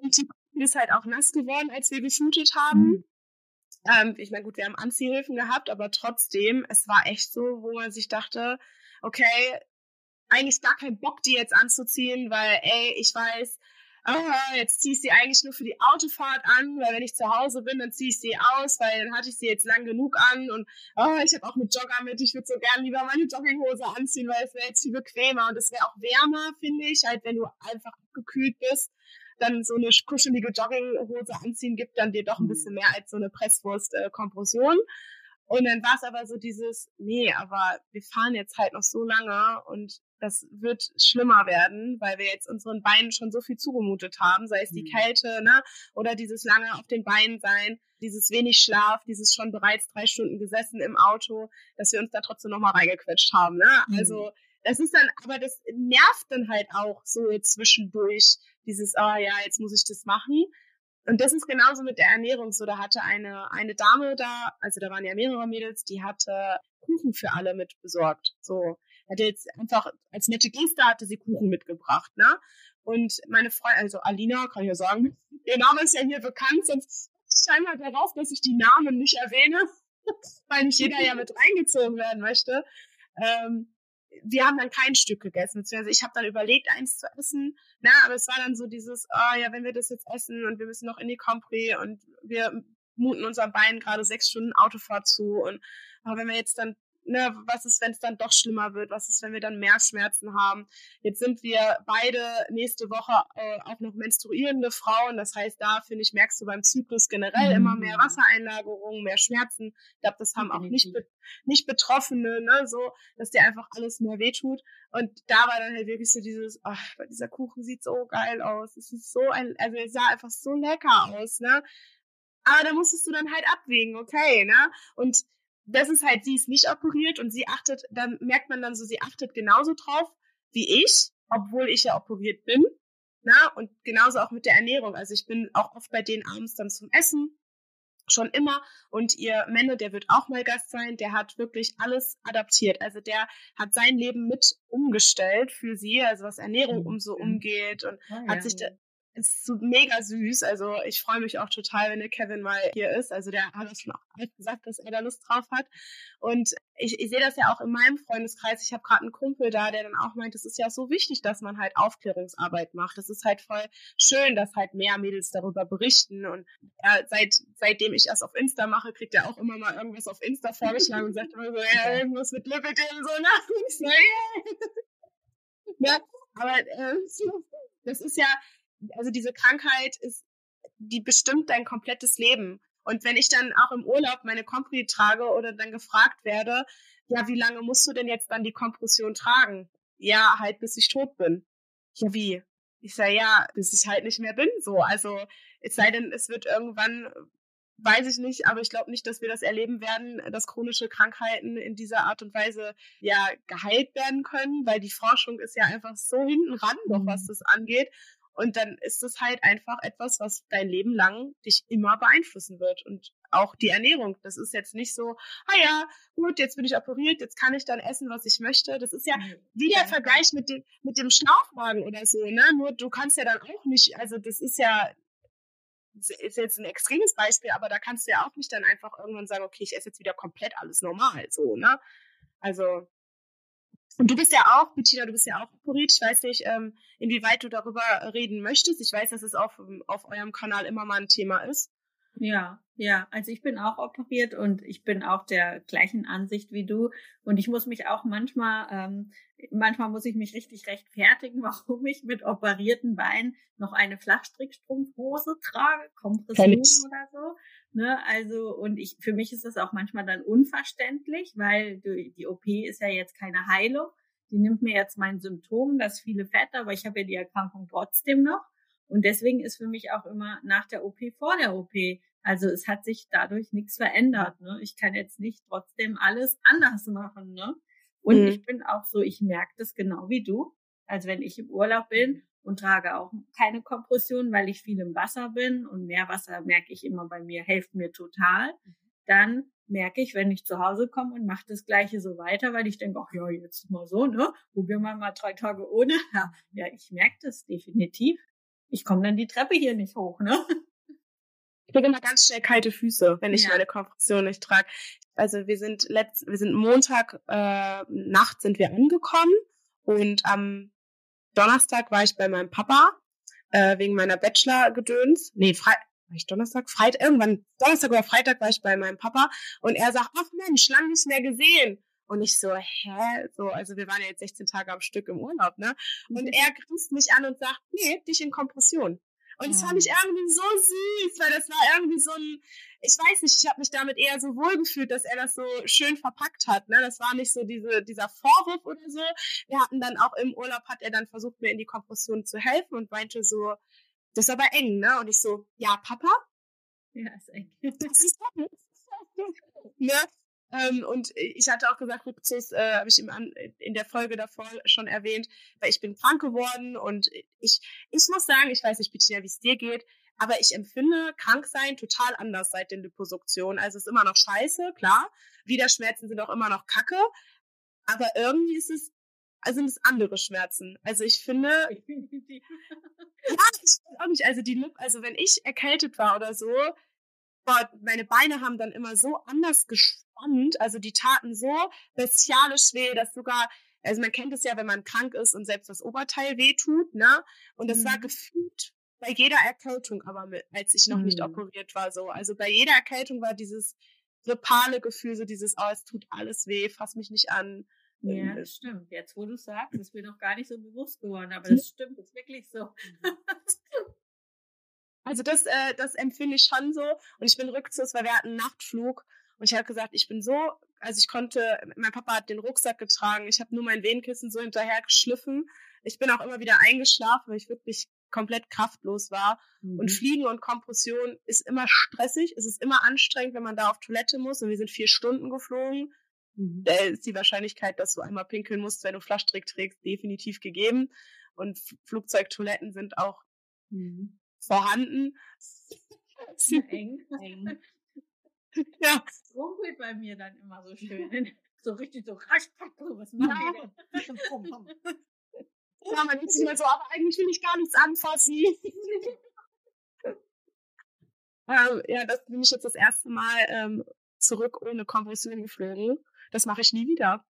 Und die ist halt auch nass geworden, als wir geshootet haben. Mhm. Ähm, ich meine, gut, wir haben Anziehhilfen gehabt, aber trotzdem, es war echt so, wo man sich dachte, okay, eigentlich gar keinen Bock, die jetzt anzuziehen, weil, ey, ich weiß, ah, jetzt ziehe ich sie eigentlich nur für die Autofahrt an, weil wenn ich zu Hause bin, dann ziehe ich sie aus, weil dann hatte ich sie jetzt lang genug an und oh, ich habe auch eine Jogger mit, ich würde so gern lieber meine Jogginghose anziehen, weil es wäre jetzt viel bequemer und es wäre auch wärmer, finde ich, als wenn du einfach abgekühlt bist dann so eine kuschelige Jogginghose anziehen gibt dann dir doch ein bisschen mehr als so eine Presswurst-Kompression. und dann war es aber so dieses, nee, aber wir fahren jetzt halt noch so lange und das wird schlimmer werden, weil wir jetzt unseren Beinen schon so viel zugemutet haben, sei es die mhm. Kälte, ne, oder dieses lange auf den Beinen sein, dieses wenig Schlaf, dieses schon bereits drei Stunden gesessen im Auto, dass wir uns da trotzdem nochmal reingequetscht haben, ne? Mhm. Also, das ist dann, aber das nervt dann halt auch so zwischendurch, dieses, ah oh, ja, jetzt muss ich das machen. Und das ist genauso mit der Ernährung so. Da hatte eine, eine Dame da, also da waren ja mehrere Mädels, die hatte Kuchen für alle mit besorgt. So, hatte jetzt einfach als nette Geste hatte sie Kuchen mitgebracht, ne? Und meine Freundin, also Alina, kann ich ja sagen, ihr Name ist ja hier bekannt, sonst scheinbar darauf, dass ich die Namen nicht erwähne, weil nicht jeder ja mit reingezogen werden möchte. Ähm, wir haben dann kein Stück gegessen. Beziehungsweise ich habe dann überlegt, eins zu essen. Na, aber es war dann so dieses, oh ja, wenn wir das jetzt essen und wir müssen noch in die Compre und wir muten unseren Beinen gerade sechs Stunden Autofahrt zu und aber wenn wir jetzt dann ne, was ist, wenn es dann doch schlimmer wird? Was ist, wenn wir dann mehr Schmerzen haben? Jetzt sind wir beide nächste Woche äh, auch noch menstruierende Frauen. Das heißt, da finde ich, merkst du beim Zyklus generell mhm. immer mehr mhm. Wassereinlagerungen, mehr Schmerzen. Ich glaube, das haben auch nicht, nicht Betroffene, ne, so, dass dir einfach alles mehr wehtut. Und da war dann halt wirklich so dieses, ach, dieser Kuchen sieht so geil aus. Es ist so ein, also es sah einfach so lecker aus, ne? Aber da musstest du dann halt abwägen, okay, ne? Und das ist halt, sie ist nicht operiert und sie achtet, dann merkt man dann so, sie achtet genauso drauf wie ich, obwohl ich ja operiert bin. Na, und genauso auch mit der Ernährung. Also ich bin auch oft bei denen abends dann zum Essen. Schon immer. Und ihr Männer, der wird auch mal Gast sein, der hat wirklich alles adaptiert. Also der hat sein Leben mit umgestellt für sie, also was Ernährung um so umgeht und oh, hat sich da, ist so mega süß. Also ich freue mich auch total, wenn der Kevin mal hier ist. Also der hat es schon auch gesagt, dass er da Lust drauf hat. Und ich, ich sehe das ja auch in meinem Freundeskreis. Ich habe gerade einen Kumpel da, der dann auch meint, es ist ja so wichtig, dass man halt Aufklärungsarbeit macht. Es ist halt voll schön, dass halt mehr Mädels darüber berichten. Und er, seit, seitdem ich das auf Insta mache, kriegt er auch immer mal irgendwas auf Insta vorgeschlagen und sagt immer so, ja, irgendwas mit Lipidem, so, nach. Und ich so, yeah. ja, aber äh, das ist ja, also diese Krankheit ist, die bestimmt dein komplettes Leben. Und wenn ich dann auch im Urlaub meine Compri trage oder dann gefragt werde, ja, wie lange musst du denn jetzt dann die Kompression tragen? Ja, halt bis ich tot bin. Ja, wie? Ich sage, ja, bis ich halt nicht mehr bin, so. Also, es sei denn, es wird irgendwann, weiß ich nicht, aber ich glaube nicht, dass wir das erleben werden, dass chronische Krankheiten in dieser Art und Weise ja geheilt werden können, weil die Forschung ist ja einfach so hinten ran noch, was mhm. das angeht. Und dann ist es halt einfach etwas, was dein Leben lang dich immer beeinflussen wird. Und auch die Ernährung. Das ist jetzt nicht so, ah ja, gut, jetzt bin ich operiert, jetzt kann ich dann essen, was ich möchte. Das ist ja wie der Vergleich mit dem, mit dem Schlauchwagen oder so, ne? Nur du kannst ja dann auch nicht, also das ist ja, ist jetzt ein extremes Beispiel, aber da kannst du ja auch nicht dann einfach irgendwann sagen, okay, ich esse jetzt wieder komplett alles normal, so, ne? Also, und du bist ja auch, Bettina, du bist ja auch operiert. Ich weiß nicht, ähm, inwieweit du darüber reden möchtest. Ich weiß, dass es auf, auf eurem Kanal immer mal ein Thema ist. Ja, ja. Also ich bin auch operiert und ich bin auch der gleichen Ansicht wie du. Und ich muss mich auch manchmal, ähm, manchmal muss ich mich richtig rechtfertigen, warum ich mit operierten Beinen noch eine Flachstrickstrumpfhose trage, Kompression oder so. Ne, also, und ich, für mich ist das auch manchmal dann unverständlich, weil die, die OP ist ja jetzt keine Heilung. Die nimmt mir jetzt mein Symptom, das viele Fett, aber ich habe ja die Erkrankung trotzdem noch. Und deswegen ist für mich auch immer nach der OP vor der OP. Also es hat sich dadurch nichts verändert. Ne? Ich kann jetzt nicht trotzdem alles anders machen. Ne? Und mhm. ich bin auch so, ich merke das genau wie du. Also wenn ich im Urlaub bin und trage auch keine Kompression, weil ich viel im Wasser bin und mehr Wasser merke ich immer bei mir, hilft mir total. Mhm. Dann merke ich, wenn ich zu Hause komme und mache das Gleiche so weiter, weil ich denke, ach ja, jetzt mal so, ne? Probieren wir mal drei Tage ohne. Ja, ja ich merke das definitiv. Ich komme dann die Treppe hier nicht hoch, ne? Ich kriege immer ganz schnell kalte Füße, wenn ich ja. meine Kompression nicht trage. Also wir sind letzt, wir sind Montag äh, Nacht sind wir angekommen und am Donnerstag war ich bei meinem Papa äh, wegen meiner Bachelor-Gedöns. Nee, Fre war ich Donnerstag? Freitag, irgendwann, Donnerstag oder Freitag war ich bei meinem Papa und er sagt, ach Mensch, lang nicht mehr gesehen. Und ich so, hä? So, also wir waren ja jetzt 16 Tage am Stück im Urlaub, ne? Und mhm. er grinst mich an und sagt, nee, dich in Kompression. Und das fand ich irgendwie so süß, weil das war irgendwie so ein, ich weiß nicht, ich habe mich damit eher so wohl gefühlt, dass er das so schön verpackt hat. Ne? Das war nicht so diese, dieser Vorwurf oder so. Wir hatten dann auch im Urlaub, hat er dann versucht, mir in die Kompression zu helfen und meinte so, das ist aber eng, ne? Und ich so, ja, Papa? Ja, ist eng. Das ist eng. ne? Ähm, und ich hatte auch gesagt, Rückzugs äh, habe ich im, in der Folge davor schon erwähnt, weil ich bin krank geworden und ich, ich muss sagen, ich weiß nicht, Bettina, wie es dir geht, aber ich empfinde Kranksein total anders seit den Liposuktionen. Also es ist immer noch scheiße, klar. Widerschmerzen sind auch immer noch kacke. Aber irgendwie ist es, also sind es andere Schmerzen. Also ich finde, ja, ich weiß auch nicht, also die Lip, also wenn ich erkältet war oder so, boah, meine Beine haben dann immer so anders gespannt, also die taten so bestialisch weh, dass sogar, also man kennt es ja, wenn man krank ist und selbst das Oberteil wehtut, ne? Und das mhm. war gefühlt bei jeder Erkältung, aber mit, als ich noch mhm. nicht operiert war, so. Also bei jeder Erkältung war dieses grippale Gefühl, so dieses, oh, es tut alles weh, fass mich nicht an. Ja, ähm, das stimmt. Jetzt, wo du sagst, ist mir noch gar nicht so bewusst geworden, aber das stimmt, das ist wirklich so. Also das, äh, das empfinde ich schon so. Und ich bin rückzugs, weil wir hatten einen Nachtflug. Und ich habe gesagt, ich bin so, also ich konnte, mein Papa hat den Rucksack getragen, ich habe nur mein Wehenkissen so hinterher geschliffen. Ich bin auch immer wieder eingeschlafen, weil ich wirklich komplett kraftlos war. Mhm. Und Fliegen und Kompression ist immer stressig, es ist immer anstrengend, wenn man da auf Toilette muss. Und wir sind vier Stunden geflogen. Mhm. Da ist die Wahrscheinlichkeit, dass du einmal pinkeln musst, wenn du Flaschtrick trägst, definitiv gegeben. Und Flugzeugtoiletten sind auch mhm vorhanden. Ja, eng, eng. Ja. Das rumpelt bei mir dann immer so schön. So richtig so rasch, was machen wir Ja, man sich immer so, aber eigentlich will ich gar nichts anfassen. ähm, ja, das bin ich jetzt das erste Mal ähm, zurück ohne Kompression geflogen. Das mache ich nie wieder.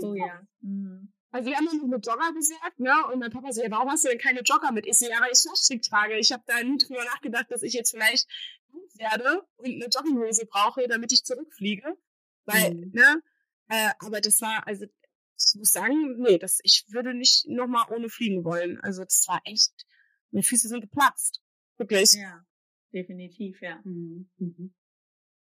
Oh ja. Mhm. Also wir haben nur mit Jogger gesagt, ne? Und mein Papa so, ja, warum hast du denn keine Jogger mit? Ich so, ja, weil ich Flaschstick trage. Ich habe da nie drüber nachgedacht, dass ich jetzt vielleicht werde und eine Jogginghose brauche, damit ich zurückfliege. Weil, mhm. ne? Äh, aber das war, also ich muss sagen, nee, das, ich würde nicht nochmal ohne fliegen wollen. Also das war echt, meine Füße sind geplatzt. Wirklich. Ja, definitiv, ja. Mhm. Mhm.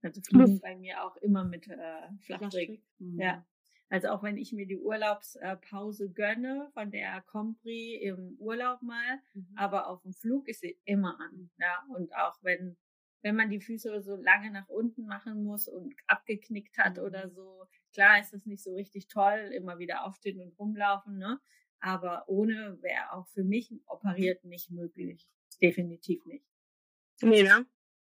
Also fliegen bei mir auch immer mit äh, Flachtrick. Mhm. Ja. Also auch wenn ich mir die Urlaubspause gönne von der Compri im Urlaub mal, mhm. aber auf dem Flug ist sie immer an. Ja, und auch wenn, wenn man die Füße so lange nach unten machen muss und abgeknickt hat mhm. oder so, klar ist das nicht so richtig toll, immer wieder aufstehen und rumlaufen, ne? Aber ohne wäre auch für mich operiert nicht möglich. Definitiv nicht. Nee, ne?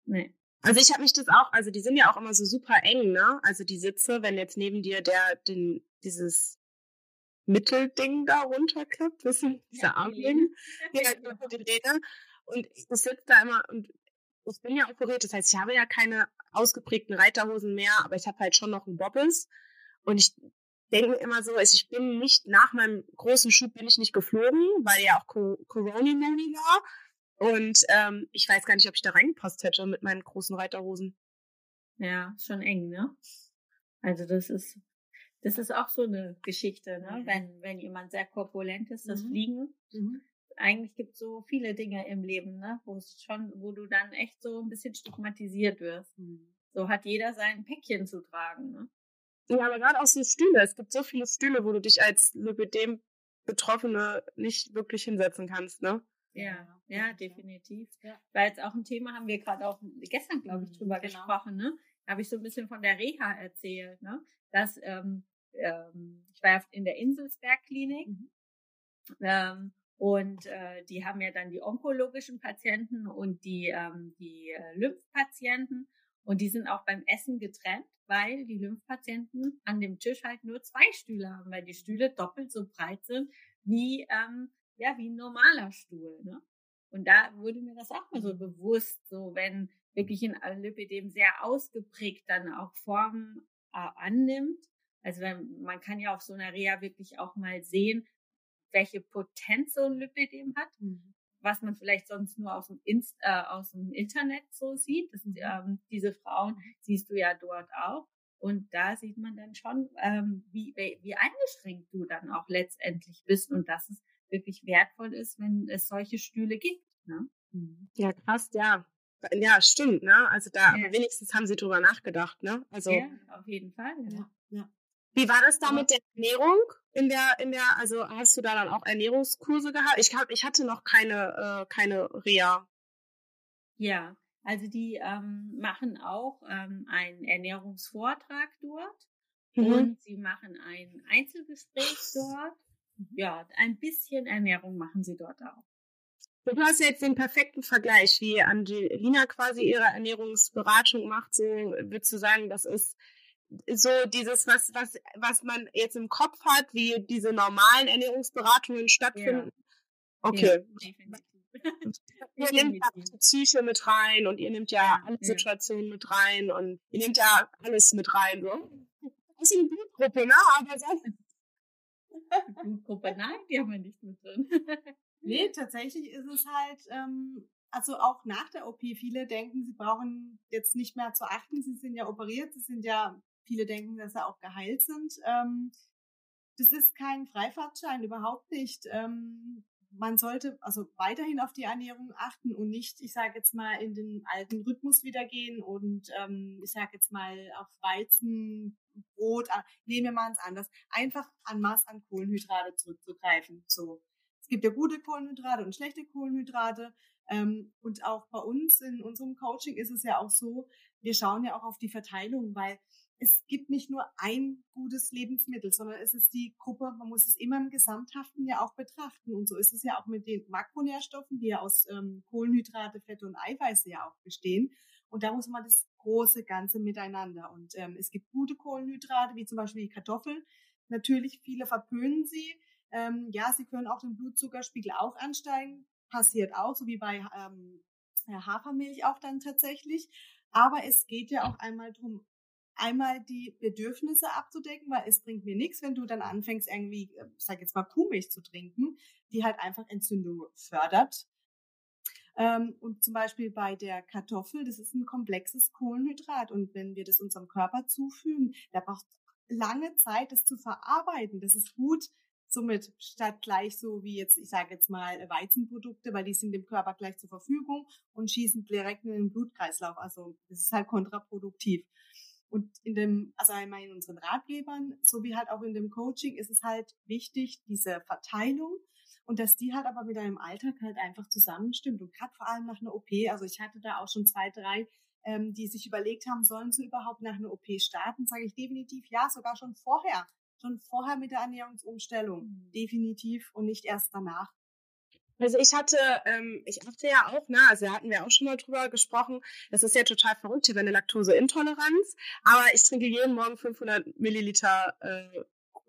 Nee. Also ich habe mich das auch, also die sind ja auch immer so super eng, ne? Also die Sitze, wenn jetzt neben dir der den dieses Mittelding da runterklappt, wissen, dieser ja, Armling, ja, die Räder. Und ich sitze da immer und ich bin ja operiert, das heißt, ich habe ja keine ausgeprägten Reiterhosen mehr, aber ich habe halt schon noch einen Bobbes. Und ich denke mir immer so, also ich bin nicht nach meinem großen Schub bin ich nicht geflogen, weil ja auch Corona-Money war. Und ähm, ich weiß gar nicht, ob ich da reingepasst hätte mit meinen großen Reiterhosen. Ja, schon eng, ne? Also das ist, das ist auch so eine Geschichte, ne? Mhm. Wenn, wenn jemand sehr korpulent ist, das mhm. Fliegen. Mhm. Eigentlich gibt es so viele Dinge im Leben, ne? Wo es schon, wo du dann echt so ein bisschen stigmatisiert wirst. Mhm. So hat jeder sein Päckchen zu tragen, ne? Ja, aber gerade auch so Stühle. Es gibt so viele Stühle, wo du dich als Lipidem Betroffene nicht wirklich hinsetzen kannst, ne? Ja, ja, definitiv. Ja. Weil jetzt auch ein Thema haben wir gerade auch gestern, glaube ich, mhm, drüber genau. gesprochen, ne? Da habe ich so ein bisschen von der Reha erzählt, ne? Dass ähm, ähm, ich war in der Inselsbergklinik mhm. ähm, und äh, die haben ja dann die onkologischen Patienten und die, ähm, die äh, Lymphpatienten und die sind auch beim Essen getrennt, weil die Lymphpatienten an dem Tisch halt nur zwei Stühle haben, weil die Stühle doppelt so breit sind wie ähm, ja, wie ein normaler Stuhl. Ne? Und da wurde mir das auch mal so bewusst, so wenn wirklich ein Lipidem sehr ausgeprägt dann auch Formen äh, annimmt. Also wenn, man kann ja auf so einer Reha wirklich auch mal sehen, welche Potenz so ein Lipidem hat, mhm. was man vielleicht sonst nur aus dem, Inst, äh, aus dem Internet so sieht. Das, mhm. ähm, diese Frauen siehst du ja dort auch. Und da sieht man dann schon, ähm, wie, wie eingeschränkt du dann auch letztendlich bist und dass es wirklich wertvoll ist, wenn es solche Stühle gibt. Ne? Mhm. Ja, krass, ja. Ja, stimmt, ne? Also da, ja. aber wenigstens haben sie drüber nachgedacht, ne? Also. Ja, auf jeden Fall, ja. ja. Wie war das da mit der Ernährung? In der, in der, also hast du da dann auch Ernährungskurse gehabt? Ich hab, ich hatte noch keine, äh, keine Reha. Ja, also die ähm, machen auch ähm, einen Ernährungsvortrag dort mhm. und sie machen ein Einzelgespräch dort. Mhm. Ja, ein bisschen Ernährung machen sie dort auch. Du hast jetzt den perfekten Vergleich, wie Angelina quasi ihre Ernährungsberatung macht. So würdest du sagen, das ist so dieses, was, was, was man jetzt im Kopf hat, wie diese normalen Ernährungsberatungen stattfinden. Ja. Okay. Ja, ihr nehmt ja die Psyche mit rein und ihr nehmt ja, ja alle Situationen mit rein und ihr nehmt ja alles mit rein. So. Das ist eine Blutgruppe, ne? Aber sonst. Blutgruppe, nein, die haben wir nicht mit drin. nee, tatsächlich ist es halt, ähm, also auch nach der OP, viele denken, sie brauchen jetzt nicht mehr zu achten, sie sind ja operiert, sie sind ja, viele denken, dass sie auch geheilt sind. Ähm, das ist kein Freifahrtschein, überhaupt nicht. Ähm, man sollte also weiterhin auf die Ernährung achten und nicht, ich sage jetzt mal, in den alten Rhythmus wieder gehen und ähm, ich sage jetzt mal auf Weizen, Brot, äh, nehmen wir mal es anders, einfach an Maß an Kohlenhydrate zurückzugreifen. So, es gibt ja gute Kohlenhydrate und schlechte Kohlenhydrate. Ähm, und auch bei uns in unserem Coaching ist es ja auch so, wir schauen ja auch auf die Verteilung, weil es gibt nicht nur ein gutes Lebensmittel, sondern es ist die Gruppe, man muss es immer im Gesamthaften ja auch betrachten. Und so ist es ja auch mit den Makronährstoffen, die ja aus ähm, Kohlenhydrate, Fette und Eiweiße ja auch bestehen. Und da muss man das große Ganze miteinander. Und ähm, es gibt gute Kohlenhydrate, wie zum Beispiel die Kartoffeln. Natürlich, viele verpönen sie. Ähm, ja, sie können auch den Blutzuckerspiegel auch ansteigen. Passiert auch, so wie bei ähm, Hafermilch auch dann tatsächlich. Aber es geht ja auch einmal drum einmal die Bedürfnisse abzudecken, weil es bringt mir nichts, wenn du dann anfängst irgendwie, äh, sag jetzt mal Kuhmilch zu trinken, die halt einfach Entzündung fördert. Ähm, und zum Beispiel bei der Kartoffel, das ist ein komplexes Kohlenhydrat und wenn wir das unserem Körper zufügen, da braucht lange Zeit, das zu verarbeiten. Das ist gut, somit statt gleich so wie jetzt, ich sage jetzt mal Weizenprodukte, weil die sind dem Körper gleich zur Verfügung und schießen direkt in den Blutkreislauf. Also das ist halt kontraproduktiv. Und in dem, also einmal in unseren Ratgebern, sowie halt auch in dem Coaching ist es halt wichtig, diese Verteilung und dass die halt aber mit deinem Alltag halt einfach zusammenstimmt. Und gerade vor allem nach einer OP, also ich hatte da auch schon zwei, drei, ähm, die sich überlegt haben, sollen sie überhaupt nach einer OP starten, sage ich definitiv ja, sogar schon vorher. Schon vorher mit der Ernährungsumstellung. Mhm. Definitiv und nicht erst danach. Also ich hatte, ähm, ich achte ja auch, ne, also hatten wir auch schon mal drüber gesprochen, das ist ja total verrückt, hier eine Laktoseintoleranz, aber ich trinke jeden Morgen 500 Milliliter äh,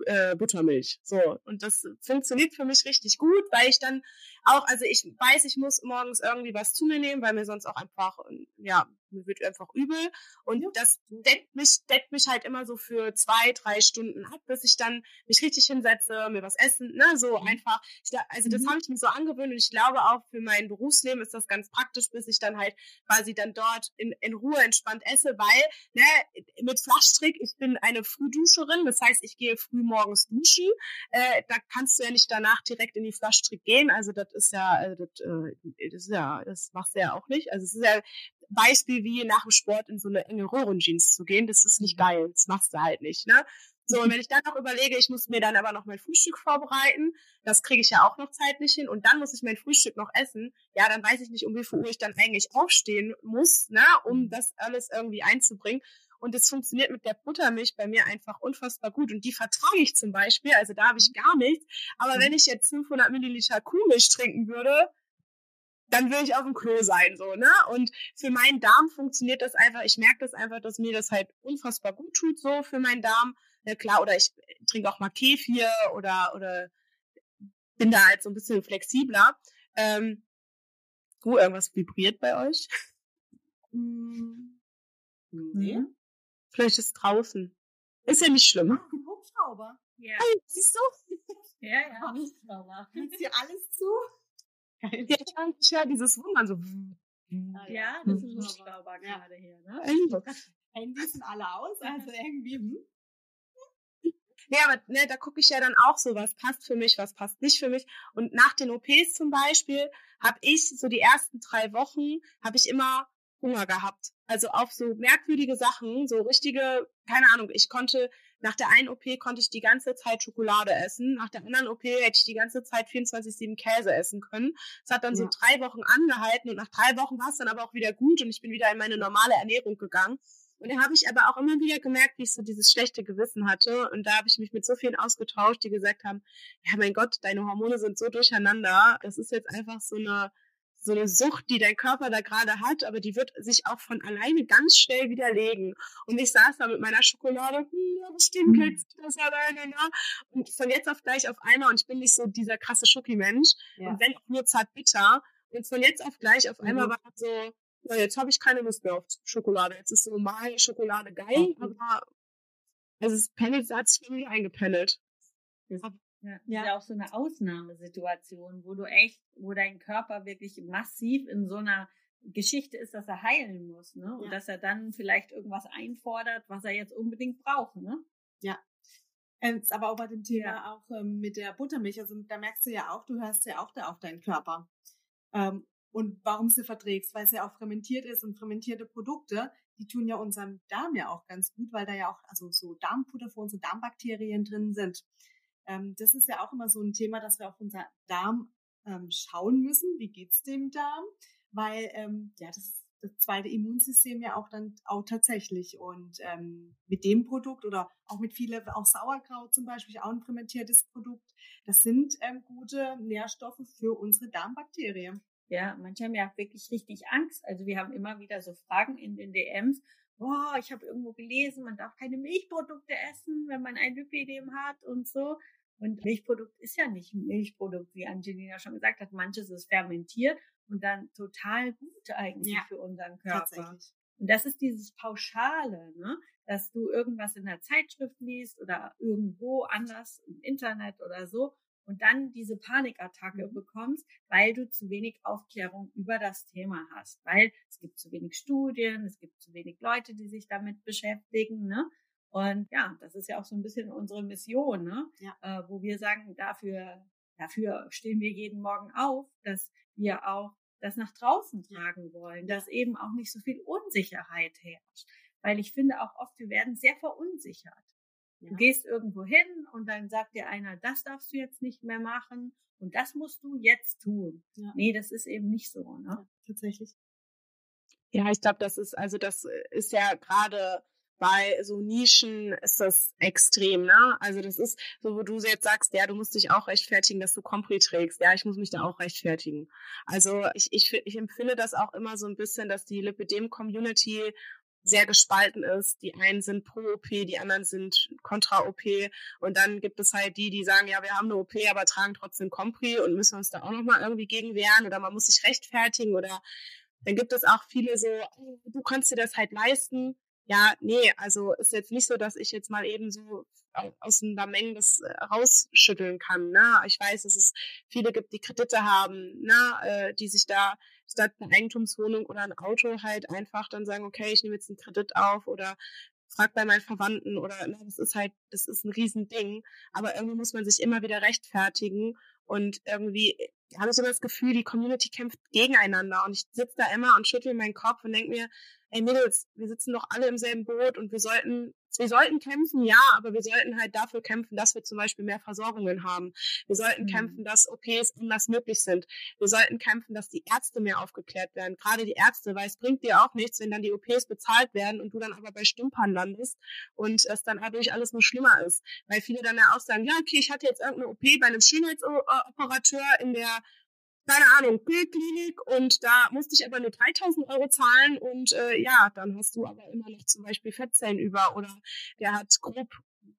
äh, Buttermilch. So. Und das funktioniert für mich richtig gut, weil ich dann auch, also ich weiß, ich muss morgens irgendwie was zu mir nehmen, weil mir sonst auch einfach, ja, mir wird einfach übel. Und ja. das deckt mich, deckt mich halt immer so für zwei, drei Stunden ab, bis ich dann mich richtig hinsetze, mir was essen, ne, so mhm. einfach. Ich, also das mhm. habe ich mir so angewöhnt und ich glaube auch für mein Berufsleben ist das ganz praktisch, bis ich dann halt quasi dann dort in, in Ruhe entspannt esse, weil, ne, mit Flaschtrick, ich bin eine Frühduscherin, das heißt, ich gehe früh morgens duschen, äh, da kannst du ja nicht danach direkt in die Flaschtrick gehen, also das ist ja, äh, das, äh, das ist ja, das machst du ja auch nicht, also es ist ja Beispiel wie nach dem Sport in so eine enge Röhrenjeans zu gehen, das ist nicht mhm. geil, das machst du halt nicht, ne? So, und wenn ich dann noch überlege, ich muss mir dann aber noch mein Frühstück vorbereiten, das kriege ich ja auch noch zeitlich hin und dann muss ich mein Frühstück noch essen, ja, dann weiß ich nicht, um wie viel Uhr ich dann eigentlich aufstehen muss, ne, um mhm. das alles irgendwie einzubringen. Und es funktioniert mit der Buttermilch bei mir einfach unfassbar gut. Und die vertrage ich zum Beispiel, also da habe ich gar nichts. Aber mhm. wenn ich jetzt 500 Milliliter Kuhmilch trinken würde, dann will ich auf dem Klo sein, so, ne? Und für meinen Darm funktioniert das einfach, ich merke das einfach, dass mir das halt unfassbar gut tut, so für meinen Darm. Ja, klar, oder ich trinke auch mal Kefir oder, oder bin da halt so ein bisschen flexibler. Ähm, oh, irgendwas vibriert bei euch? Hm. Nee. Mhm. Vielleicht ist draußen. Ist ja nicht schlimm. Hubschrauber. Ja. Hey, siehst du? Ja, ja, Hubschrauber. Ist hier alles zu? Ja, ich höre dieses Wummern so. Ja, das ist ein Hubschrauber ja. gerade hier, ne? Handys sind alle aus, also irgendwie. Hm? Ja, aber ne, da gucke ich ja dann auch so, was passt für mich, was passt nicht für mich. Und nach den OPs zum Beispiel habe ich so die ersten drei Wochen, habe ich immer Hunger gehabt. Also auf so merkwürdige Sachen, so richtige, keine Ahnung, ich konnte, nach der einen OP konnte ich die ganze Zeit Schokolade essen, nach der anderen OP hätte ich die ganze Zeit 24-7 Käse essen können. Es hat dann ja. so drei Wochen angehalten und nach drei Wochen war es dann aber auch wieder gut und ich bin wieder in meine normale Ernährung gegangen. Und da habe ich aber auch immer wieder gemerkt, wie ich so dieses schlechte Gewissen hatte. Und da habe ich mich mit so vielen ausgetauscht, die gesagt haben, ja mein Gott, deine Hormone sind so durcheinander. Das ist jetzt einfach so eine, so eine Sucht, die dein Körper da gerade hat, aber die wird sich auch von alleine ganz schnell widerlegen. Und ich saß da mit meiner Schokolade, hm, ja, bestimmt mhm. kriegst du das alleine, ne? Und von jetzt auf gleich auf einmal, und ich bin nicht so dieser krasse Schoki-Mensch, ja. und wenn auch nur zart bitter, und von jetzt auf gleich auf einmal mhm. war so, ja, jetzt habe ich keine Lust mehr auf Schokolade. Jetzt ist normal Schokolade geil, mhm. aber es ist pendelt, hat sich irgendwie eingependelt. Ja, das ja. ist ja auch so eine Ausnahmesituation, wo du echt, wo dein Körper wirklich massiv in so einer Geschichte ist, dass er heilen muss, ne? Und ja. dass er dann vielleicht irgendwas einfordert, was er jetzt unbedingt braucht, ne? Ja. Ähm, ist aber auch bei dem Thema ja. auch ähm, mit der Buttermilch, also da merkst du ja auch, du hörst ja auch da auf deinen Körper. Ähm, und warum sie verträgst, weil sie ja auch fermentiert ist und fermentierte Produkte, die tun ja unserem Darm ja auch ganz gut, weil da ja auch also so Darmfutter für unsere Darmbakterien drin sind. Ähm, das ist ja auch immer so ein Thema, dass wir auf unser Darm ähm, schauen müssen. Wie geht's dem Darm? Weil ähm, ja, das das zweite Immunsystem ja auch dann auch tatsächlich. Und ähm, mit dem Produkt oder auch mit viele, auch Sauerkraut zum Beispiel, auch ein fermentiertes Produkt, das sind ähm, gute Nährstoffe für unsere Darmbakterien. Ja, manche haben ja wirklich richtig Angst. Also wir haben immer wieder so Fragen in den DMs. Boah, ich habe irgendwo gelesen, man darf keine Milchprodukte essen, wenn man ein Lipidem hat und so. Und Milchprodukt ist ja nicht ein Milchprodukt, wie Angelina schon gesagt hat. Manches ist fermentiert und dann total gut eigentlich ja, für unseren Körper. Und das ist dieses Pauschale, ne? dass du irgendwas in der Zeitschrift liest oder irgendwo anders im Internet oder so und dann diese Panikattacke mhm. bekommst, weil du zu wenig Aufklärung über das Thema hast, weil es gibt zu wenig Studien, es gibt zu wenig Leute, die sich damit beschäftigen, ne? Und ja, das ist ja auch so ein bisschen unsere Mission, ne? Ja. Äh, wo wir sagen, dafür, dafür stehen wir jeden Morgen auf, dass wir auch das nach draußen tragen wollen, dass eben auch nicht so viel Unsicherheit herrscht. Weil ich finde auch oft, wir werden sehr verunsichert. Ja. Du gehst irgendwo hin und dann sagt dir einer, das darfst du jetzt nicht mehr machen und das musst du jetzt tun. Ja. Nee, das ist eben nicht so, ne? Ja, tatsächlich. Ja, ich glaube, das ist, also das ist ja gerade bei so Nischen ist das extrem, ne? Also das ist so, wo du jetzt sagst, ja, du musst dich auch rechtfertigen, dass du Compri trägst. Ja, ich muss mich da auch rechtfertigen. Also ich, ich, ich empfinde das auch immer so ein bisschen, dass die Lipidem-Community sehr gespalten ist. Die einen sind pro OP, die anderen sind kontra OP. Und dann gibt es halt die, die sagen, ja, wir haben eine OP, aber tragen trotzdem Compri und müssen uns da auch nochmal irgendwie gegen wehren oder man muss sich rechtfertigen oder dann gibt es auch viele so, du kannst dir das halt leisten. Ja, nee, also ist jetzt nicht so, dass ich jetzt mal eben so aus einer Menge das äh, rausschütteln kann. Ne? Ich weiß, dass es viele gibt, die Kredite haben, ne? Äh, die sich da statt eine Eigentumswohnung oder ein Auto halt einfach dann sagen, okay, ich nehme jetzt einen Kredit auf oder frag bei meinen Verwandten oder ne, das ist halt, das ist ein Riesending. Aber irgendwie muss man sich immer wieder rechtfertigen und irgendwie habe ich immer das Gefühl, die Community kämpft gegeneinander und ich sitze da immer und schüttel meinen Kopf und denke mir, ey Mädels, wir sitzen doch alle im selben Boot und wir sollten wir sollten kämpfen, ja, aber wir sollten halt dafür kämpfen, dass wir zum Beispiel mehr Versorgungen haben. Wir sollten mhm. kämpfen, dass OPs anders möglich sind. Wir sollten kämpfen, dass die Ärzte mehr aufgeklärt werden. Gerade die Ärzte, weil es bringt dir auch nichts, wenn dann die OPs bezahlt werden und du dann aber bei Stümpern landest und es dann dadurch alles nur schlimmer ist. Weil viele dann ja auch sagen, ja, okay, ich hatte jetzt irgendeine OP bei einem Schönheitsoperateur in der keine Ahnung, Bildklinik und da musste ich aber nur 3000 Euro zahlen und äh, ja, dann hast du aber immer noch zum Beispiel Fettzellen über oder der hat grob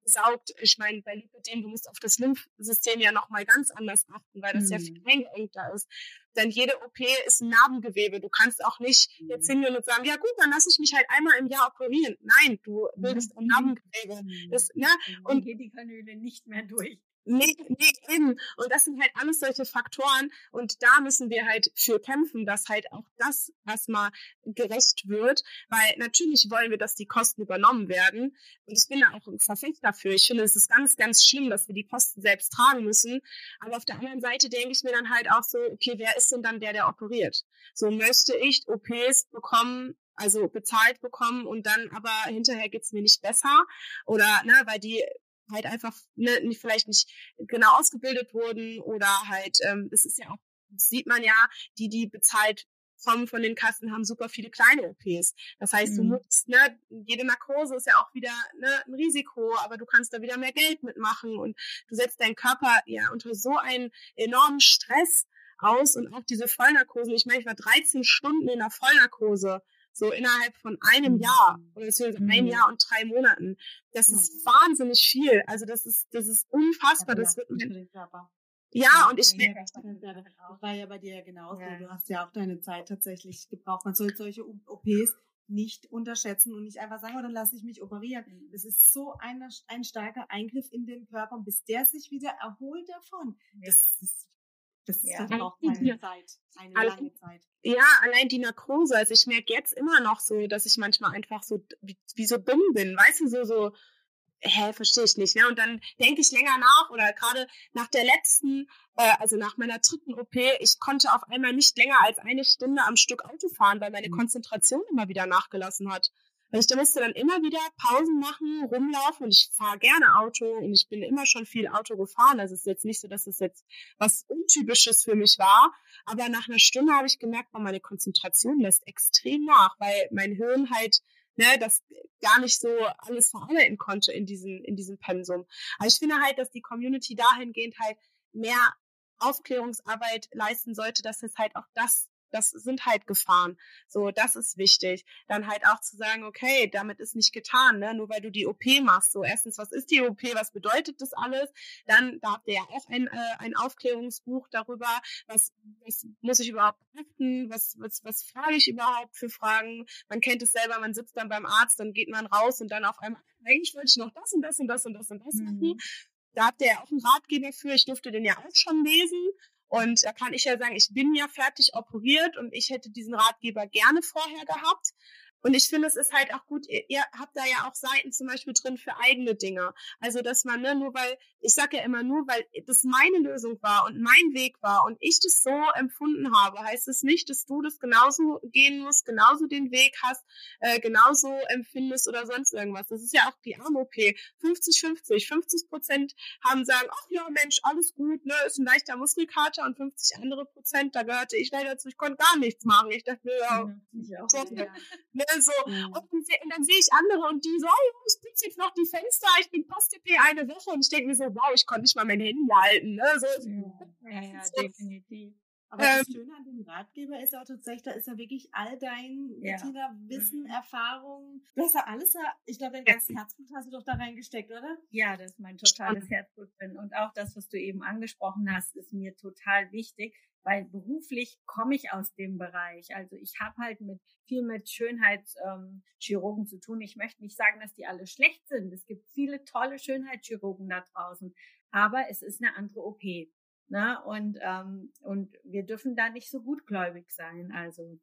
gesaugt. Ich meine, bei Lipidem, du musst auf das Lymphsystem ja nochmal ganz anders achten, weil das mhm. ja viel eingeengter ist. Denn jede OP ist ein Narbengewebe. Du kannst auch nicht mhm. jetzt hingehen und sagen, ja gut, dann lasse ich mich halt einmal im Jahr operieren. Nein, du bildest ein Narbengewebe. Mhm. Das, ne? Und geht die Kanüle nicht mehr durch. Nee, nee, eben. Und das sind halt alles solche Faktoren. Und da müssen wir halt für kämpfen, dass halt auch das erstmal gerecht wird. Weil natürlich wollen wir, dass die Kosten übernommen werden. Und ich bin da auch ein Verfechter dafür. Ich finde, es ist ganz, ganz schlimm, dass wir die Kosten selbst tragen müssen. Aber auf der anderen Seite denke ich mir dann halt auch so, okay, wer ist denn dann der, der operiert? So möchte ich OPs bekommen, also bezahlt bekommen und dann aber hinterher geht's mir nicht besser oder ne, weil die halt einfach ne, nicht, vielleicht nicht genau ausgebildet wurden oder halt, ähm, das ist ja auch, sieht man ja, die, die bezahlt kommen von den Kassen, haben super viele kleine OPs. Das heißt, mhm. du musst, ne, jede Narkose ist ja auch wieder ne, ein Risiko, aber du kannst da wieder mehr Geld mitmachen und du setzt deinen Körper ja unter so einen enormen Stress aus und auch diese Vollnarkosen. Ich meine, ich war 13 Stunden in der Vollnarkose so innerhalb von einem mhm. Jahr oder beziehungsweise mhm. ein Jahr und drei Monaten. Das mhm. ist wahnsinnig viel. Also das ist, das ist unfassbar. Ja, das wird mir, ja, und ich bin. Das war ja bei dir ja genauso. Ja. Du hast ja auch deine Zeit tatsächlich gebraucht. Man soll solche OPs nicht unterschätzen und nicht einfach sagen, oh, dann lasse ich mich operieren. Mhm. Das ist so ein, ein starker Eingriff in den Körper, bis der sich wieder erholt davon. Ja. Das, das, das, ja. braucht eine Zeit, eine lange Zeit ja, allein die Narkose, also ich merke jetzt immer noch so, dass ich manchmal einfach so wie, wie so dumm bin, weißt du, so, so, hä, verstehe ich nicht, ne? Und dann denke ich länger nach oder gerade nach der letzten, äh, also nach meiner dritten OP, ich konnte auf einmal nicht länger als eine Stunde am Stück Auto fahren, weil meine mhm. Konzentration immer wieder nachgelassen hat. Weil ich musste dann immer wieder Pausen machen, rumlaufen und ich fahre gerne Auto und ich bin immer schon viel Auto gefahren. Also es ist jetzt nicht so, dass es jetzt was Untypisches für mich war. Aber nach einer Stunde habe ich gemerkt, meine Konzentration lässt extrem nach, weil mein Hirn halt ne, das gar nicht so alles verarbeiten konnte in diesem, in diesem Pensum. Aber ich finde halt, dass die Community dahingehend halt mehr Aufklärungsarbeit leisten sollte, dass es halt auch das das sind halt Gefahren. So, das ist wichtig. Dann halt auch zu sagen, okay, damit ist nicht getan, ne? nur weil du die OP machst. So, erstens, was ist die OP? Was bedeutet das alles? Dann, da habt ihr ja auch ein, äh, ein Aufklärungsbuch darüber, was, was muss ich überhaupt beachten? Was, was, was frage ich überhaupt für Fragen? Man kennt es selber, man sitzt dann beim Arzt, dann geht man raus und dann auf einmal, eigentlich wollte ich noch das und das und das und das und das mhm. machen. Da habt ihr ja auch einen Ratgeber für. Ich durfte den ja auch schon lesen. Und da kann ich ja sagen, ich bin ja fertig operiert und ich hätte diesen Ratgeber gerne vorher gehabt. Und ich finde, es ist halt auch gut, ihr, habt da ja auch Seiten zum Beispiel drin für eigene Dinge. Also, dass man, ne, nur weil, ich sage ja immer nur, weil das meine Lösung war und mein Weg war und ich das so empfunden habe, heißt es nicht, dass du das genauso gehen musst, genauso den Weg hast, äh, genauso empfindest oder sonst irgendwas. Das ist ja auch die Arm-OP. 50-50. 50 Prozent haben sagen, ach ja, Mensch, alles gut, ne, ist ein leichter Muskelkater und 50 andere Prozent, da gehörte ich leider dazu, ich konnte gar nichts machen. Ich dachte, ja, ja ich auch, so, ja. Ne, so. Mhm. Und, und, dann sehe ich andere und die so, oh, ich putze jetzt noch die Fenster, ich bin Post-TP eine Woche und ich denke mir so, wow, ich konnte nicht mal mein Handy halten. Ne? So, ja, ja, so. definitiv. Aber ähm, das Schöne an dem Ratgeber ist auch tatsächlich, da ist ja wirklich all dein ja. Wissen, mhm. Erfahrung. Du hast ja alles, ich glaube, dein ganzes Herzblut hast du doch da reingesteckt, oder? Ja, das ist mein totales Herzblut drin. Und auch das, was du eben angesprochen hast, ist mir total wichtig, weil beruflich komme ich aus dem Bereich. Also ich habe halt mit viel mit Schönheitschirurgen ähm, zu tun. Ich möchte nicht sagen, dass die alle schlecht sind. Es gibt viele tolle Schönheitschirurgen da draußen, aber es ist eine andere OP. Ne? Und, ähm, und wir dürfen da nicht so gutgläubig sein. Also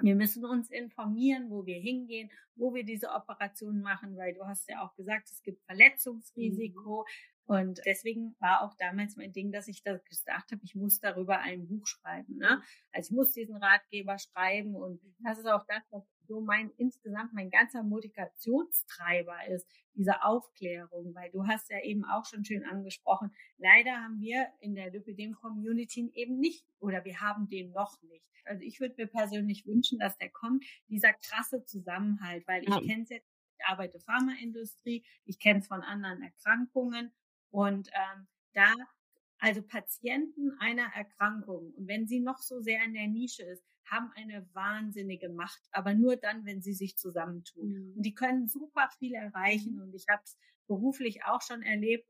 wir müssen uns informieren, wo wir hingehen, wo wir diese Operationen machen, weil du hast ja auch gesagt, es gibt Verletzungsrisiko. Mhm. Und deswegen war auch damals mein Ding, dass ich da gesagt habe, ich muss darüber ein Buch schreiben. Ne? Mhm. Also ich muss diesen Ratgeber schreiben und mhm. das ist auch das, was so mein insgesamt mein ganzer Motivationstreiber ist, diese Aufklärung, weil du hast ja eben auch schon schön angesprochen, leider haben wir in der Lipidem Community eben nicht oder wir haben den noch nicht. Also ich würde mir persönlich wünschen, dass der kommt, dieser krasse Zusammenhalt, weil ich ja. kenne es jetzt, ich arbeite Pharmaindustrie, ich kenne es von anderen Erkrankungen und ähm, da, also Patienten einer Erkrankung, und wenn sie noch so sehr in der Nische ist, haben eine wahnsinnige Macht, aber nur dann, wenn sie sich zusammentun. Mhm. Und die können super viel erreichen. Mhm. Und ich habe es beruflich auch schon erlebt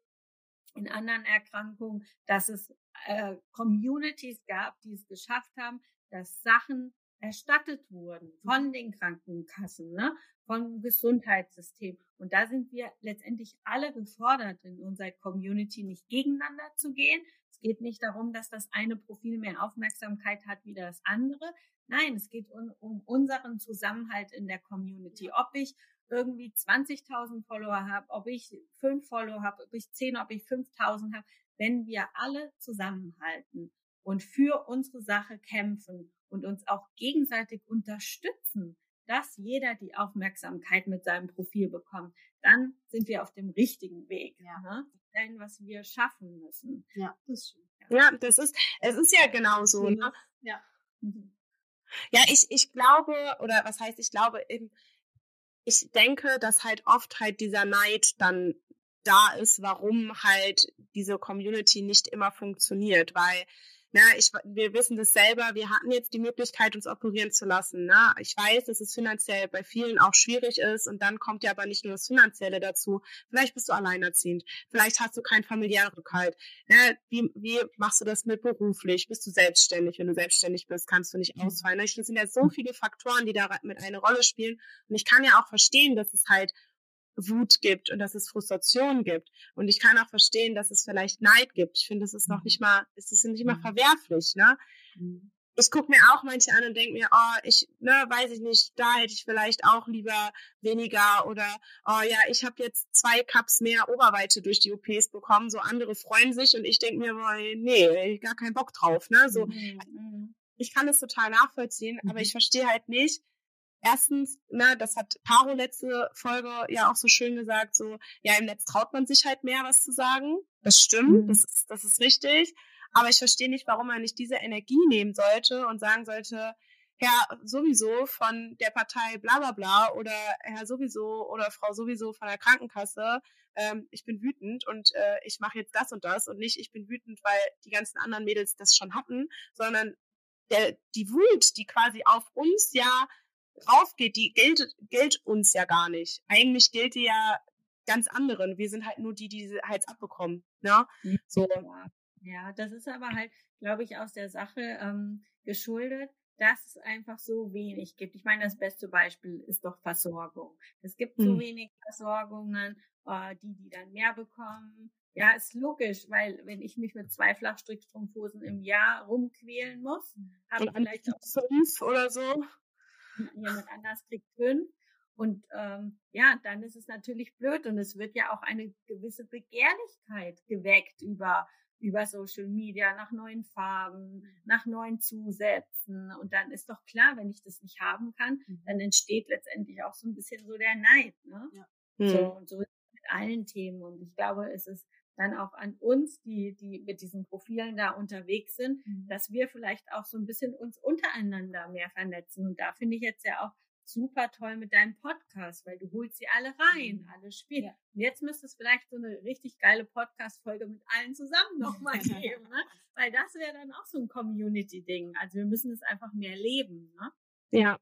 in anderen Erkrankungen, dass es äh, Communities gab, die es geschafft haben, dass Sachen erstattet wurden von den Krankenkassen, ne, vom Gesundheitssystem. Und da sind wir letztendlich alle gefordert, in unserer Community nicht gegeneinander zu gehen. Es geht nicht darum, dass das eine Profil mehr Aufmerksamkeit hat wie das andere. Nein, es geht um, um unseren Zusammenhalt in der Community. Ob ich irgendwie 20.000 Follower habe, ob ich fünf Follower habe, ob ich zehn, ob ich 5.000 habe, wenn wir alle zusammenhalten und für unsere Sache kämpfen und uns auch gegenseitig unterstützen, dass jeder die Aufmerksamkeit mit seinem Profil bekommt, dann sind wir auf dem richtigen Weg. Ja. Ne? Denn was wir schaffen müssen. Ja, das. Ja. ja, das ist, es ist ja genau so. Ne? Ja. Mhm. Ja, ich, ich glaube, oder was heißt, ich glaube, eben, ich denke, dass halt oft halt dieser Neid dann da ist, warum halt diese Community nicht immer funktioniert, weil na, ich, wir wissen das selber, wir hatten jetzt die Möglichkeit, uns operieren zu lassen. Ne? Ich weiß, dass es finanziell bei vielen auch schwierig ist und dann kommt ja aber nicht nur das Finanzielle dazu. Vielleicht bist du alleinerziehend, vielleicht hast du keinen familiären Rückhalt. Ne? Wie, wie machst du das mit beruflich? Bist du selbstständig? Wenn du selbstständig bist, kannst du nicht mhm. ausfallen. Ne? Das sind ja so viele Faktoren, die da mit eine Rolle spielen. Und ich kann ja auch verstehen, dass es halt Wut gibt und dass es Frustration gibt. Und ich kann auch verstehen, dass es vielleicht Neid gibt. Ich finde, es ist noch mhm. nicht mal, es ist nicht mal mhm. verwerflich, ne? Mhm. Ich gucke mir auch manche an und denke mir, oh, ich, ne, weiß ich nicht, da hätte ich vielleicht auch lieber weniger oder oh ja, ich habe jetzt zwei Cups mehr Oberweite durch die OPs bekommen, so andere freuen sich und ich denke mir, boah, nee, gar keinen Bock drauf, ne? So, ich kann es total nachvollziehen, aber ich verstehe halt nicht, erstens, ne, das hat Paro letzte Folge ja auch so schön gesagt, so, ja, im Netz traut man sich halt mehr, was zu sagen. Das stimmt, mhm. das, ist, das ist richtig. Aber ich verstehe nicht, warum man nicht diese Energie nehmen sollte und sagen sollte, Herr sowieso von der Partei bla bla bla oder Herr sowieso oder Frau sowieso von der Krankenkasse, ähm, ich bin wütend und äh, ich mache jetzt das und das und nicht, ich bin wütend, weil die ganzen anderen Mädels das schon hatten, sondern der, die Wut, die quasi auf uns ja drauf geht, die gilt, gilt uns ja gar nicht. Eigentlich gilt die ja ganz anderen. Wir sind halt nur die, die halt abbekommen. Ne? So. Ja, das ist aber halt, glaube ich, aus der Sache ähm, geschuldet, dass es einfach so wenig gibt. Ich meine, das beste Beispiel ist doch Versorgung. Es gibt hm. so wenig Versorgungen, äh, die, die dann mehr bekommen. Ja, ist logisch, weil wenn ich mich mit zwei Flachstrickstrumpfhosen im Jahr rumquälen muss, habe ich vielleicht auch fünf oder so jemand anders kriegt fünf. Und ähm, ja, dann ist es natürlich blöd und es wird ja auch eine gewisse Begehrlichkeit geweckt über über Social Media nach neuen Farben, nach neuen Zusätzen. Und dann ist doch klar, wenn ich das nicht haben kann, mhm. dann entsteht letztendlich auch so ein bisschen so der Neid. Ne? Ja. So, und so ist es mit allen Themen. Und ich glaube, es ist dann auch an uns, die, die mit diesen Profilen da unterwegs sind, mhm. dass wir vielleicht auch so ein bisschen uns untereinander mehr vernetzen. Und da finde ich jetzt ja auch super toll mit deinem Podcast, weil du holst sie alle rein, mhm. alle spielen. Ja. Und jetzt müsste es vielleicht so eine richtig geile Podcast-Folge mit allen zusammen nochmal geben, ne? Weil das wäre dann auch so ein Community-Ding. Also wir müssen es einfach mehr leben, ne? Ja,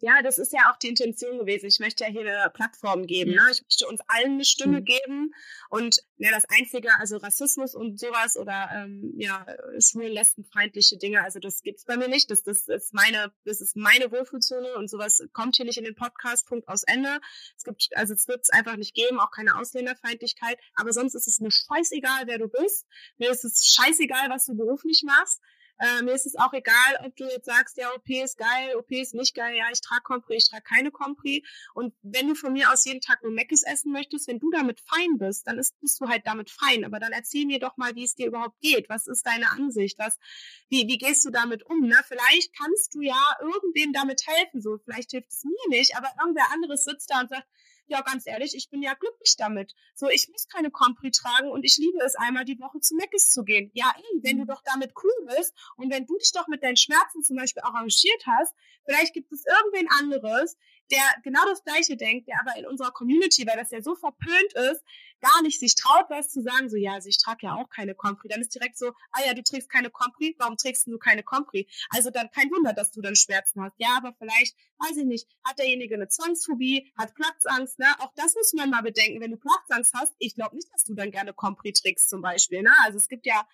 ja, das ist ja auch die Intention gewesen. Ich möchte ja hier eine Plattform geben. Ne? Ich möchte uns allen eine Stimme mhm. geben. Und ja, das Einzige, also Rassismus und sowas oder ähm, ja, schwulen, lesbenfeindliche Dinge, also das gibt's bei mir nicht. Das, das ist meine, das ist meine Wohlfühlzone und sowas kommt hier nicht in den Podcast. Punkt aus Ende. Es gibt, also es wird es einfach nicht geben, auch keine Ausländerfeindlichkeit. Aber sonst ist es mir scheißegal, wer du bist. Mir ist es scheißegal, was du beruflich machst. Äh, mir ist es auch egal, ob du jetzt sagst, ja, OP ist geil, OP ist nicht geil, ja, ich trage Compri, ich trage keine Compri. Und wenn du von mir aus jeden Tag nur Meckes essen möchtest, wenn du damit fein bist, dann ist, bist du halt damit fein. Aber dann erzähl mir doch mal, wie es dir überhaupt geht. Was ist deine Ansicht? Was, wie, wie gehst du damit um? Ne? Vielleicht kannst du ja irgendwem damit helfen. So, vielleicht hilft es mir nicht, aber irgendwer anderes sitzt da und sagt, ja, ganz ehrlich, ich bin ja glücklich damit. So, ich muss keine Compri tragen und ich liebe es, einmal die Woche zu Meckes zu gehen. Ja, ey, wenn du mhm. doch damit cool bist und wenn du dich doch mit deinen Schmerzen zum Beispiel arrangiert hast, vielleicht gibt es irgendwen anderes, der genau das Gleiche denkt, der aber in unserer Community, weil das ja so verpönt ist, gar nicht sich traut, was zu sagen, so, ja, also ich trage ja auch keine Compri. Dann ist direkt so, ah ja, du trägst keine Compri, warum trägst du keine Compri? Also dann kein Wunder, dass du dann Schmerzen hast. Ja, aber vielleicht, weiß ich nicht, hat derjenige eine Zwangsphobie, hat Platzangst, ne? Auch das muss man mal bedenken. Wenn du Platzangst hast, ich glaube nicht, dass du dann gerne Compri trägst zum Beispiel, ne? Also es gibt ja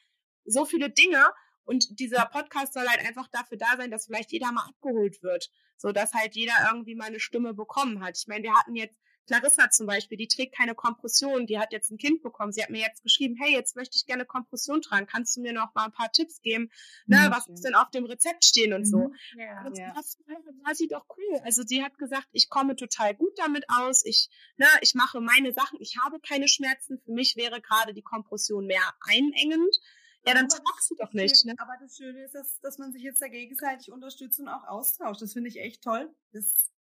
so viele Dinge Und dieser Podcast soll halt einfach dafür da sein, dass vielleicht jeder mal abgeholt wird. So dass halt jeder irgendwie mal eine Stimme bekommen hat. Ich meine, wir hatten jetzt Clarissa zum Beispiel, die trägt keine Kompression, die hat jetzt ein Kind bekommen. Sie hat mir jetzt geschrieben, hey, jetzt möchte ich gerne Kompression tragen. Kannst du mir noch mal ein paar Tipps geben? Ne, ja, was muss denn auf dem Rezept stehen und so? Mhm. Ja, und das war sie doch cool. Also sie hat gesagt, ich komme total gut damit aus. Ich, ne, ich mache meine Sachen. Ich habe keine Schmerzen. Für mich wäre gerade die Kompression mehr einengend. Ja, dann tragst du doch nicht. Ne? Aber das Schöne ist, dass, dass man sich jetzt da gegenseitig unterstützt und auch austauscht. Das finde ich echt toll. Das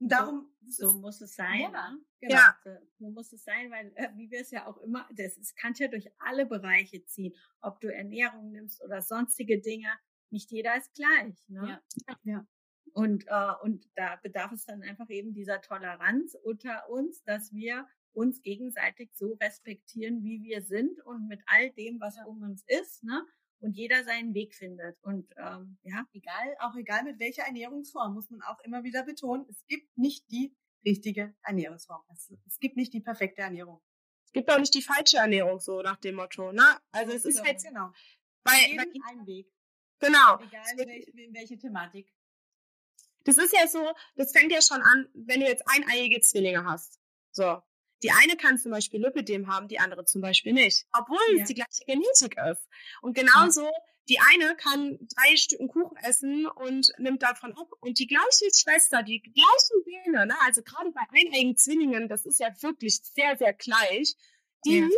darum, so, so muss es sein. Ja, ne? genau. Ja. So muss es sein, weil, äh, wie wir es ja auch immer, das ist, kann ja durch alle Bereiche ziehen. Ob du Ernährung nimmst oder sonstige Dinge. Nicht jeder ist gleich. Ne? Ja. ja. Und, äh, und da bedarf es dann einfach eben dieser Toleranz unter uns, dass wir uns gegenseitig so respektieren, wie wir sind und mit all dem, was um uns ist. Ne? und jeder seinen Weg findet. Und ähm, ja, egal, auch egal mit welcher Ernährungsform, muss man auch immer wieder betonen, es gibt nicht die richtige Ernährungsform. Es, es gibt nicht die perfekte Ernährung. Es gibt auch nicht die falsche Ernährung, so nach dem Motto. Ne? Also es ist halt genau. bei, bei ein Weg. Genau. Egal in welche, in welche Thematik. Das ist ja so, das fängt ja schon an, wenn du jetzt eineiige Zwillinge hast. So, die eine kann zum Beispiel Lipidem haben, die andere zum Beispiel nicht, obwohl ja. es die gleiche Genetik ist. Und genauso, ja. die eine kann drei Stücken Kuchen essen und nimmt davon ab. Und die gleiche Schwester, die gleichen Gene, ne? also gerade bei eineigen Zwillingen, das ist ja wirklich sehr, sehr gleich, die, ja.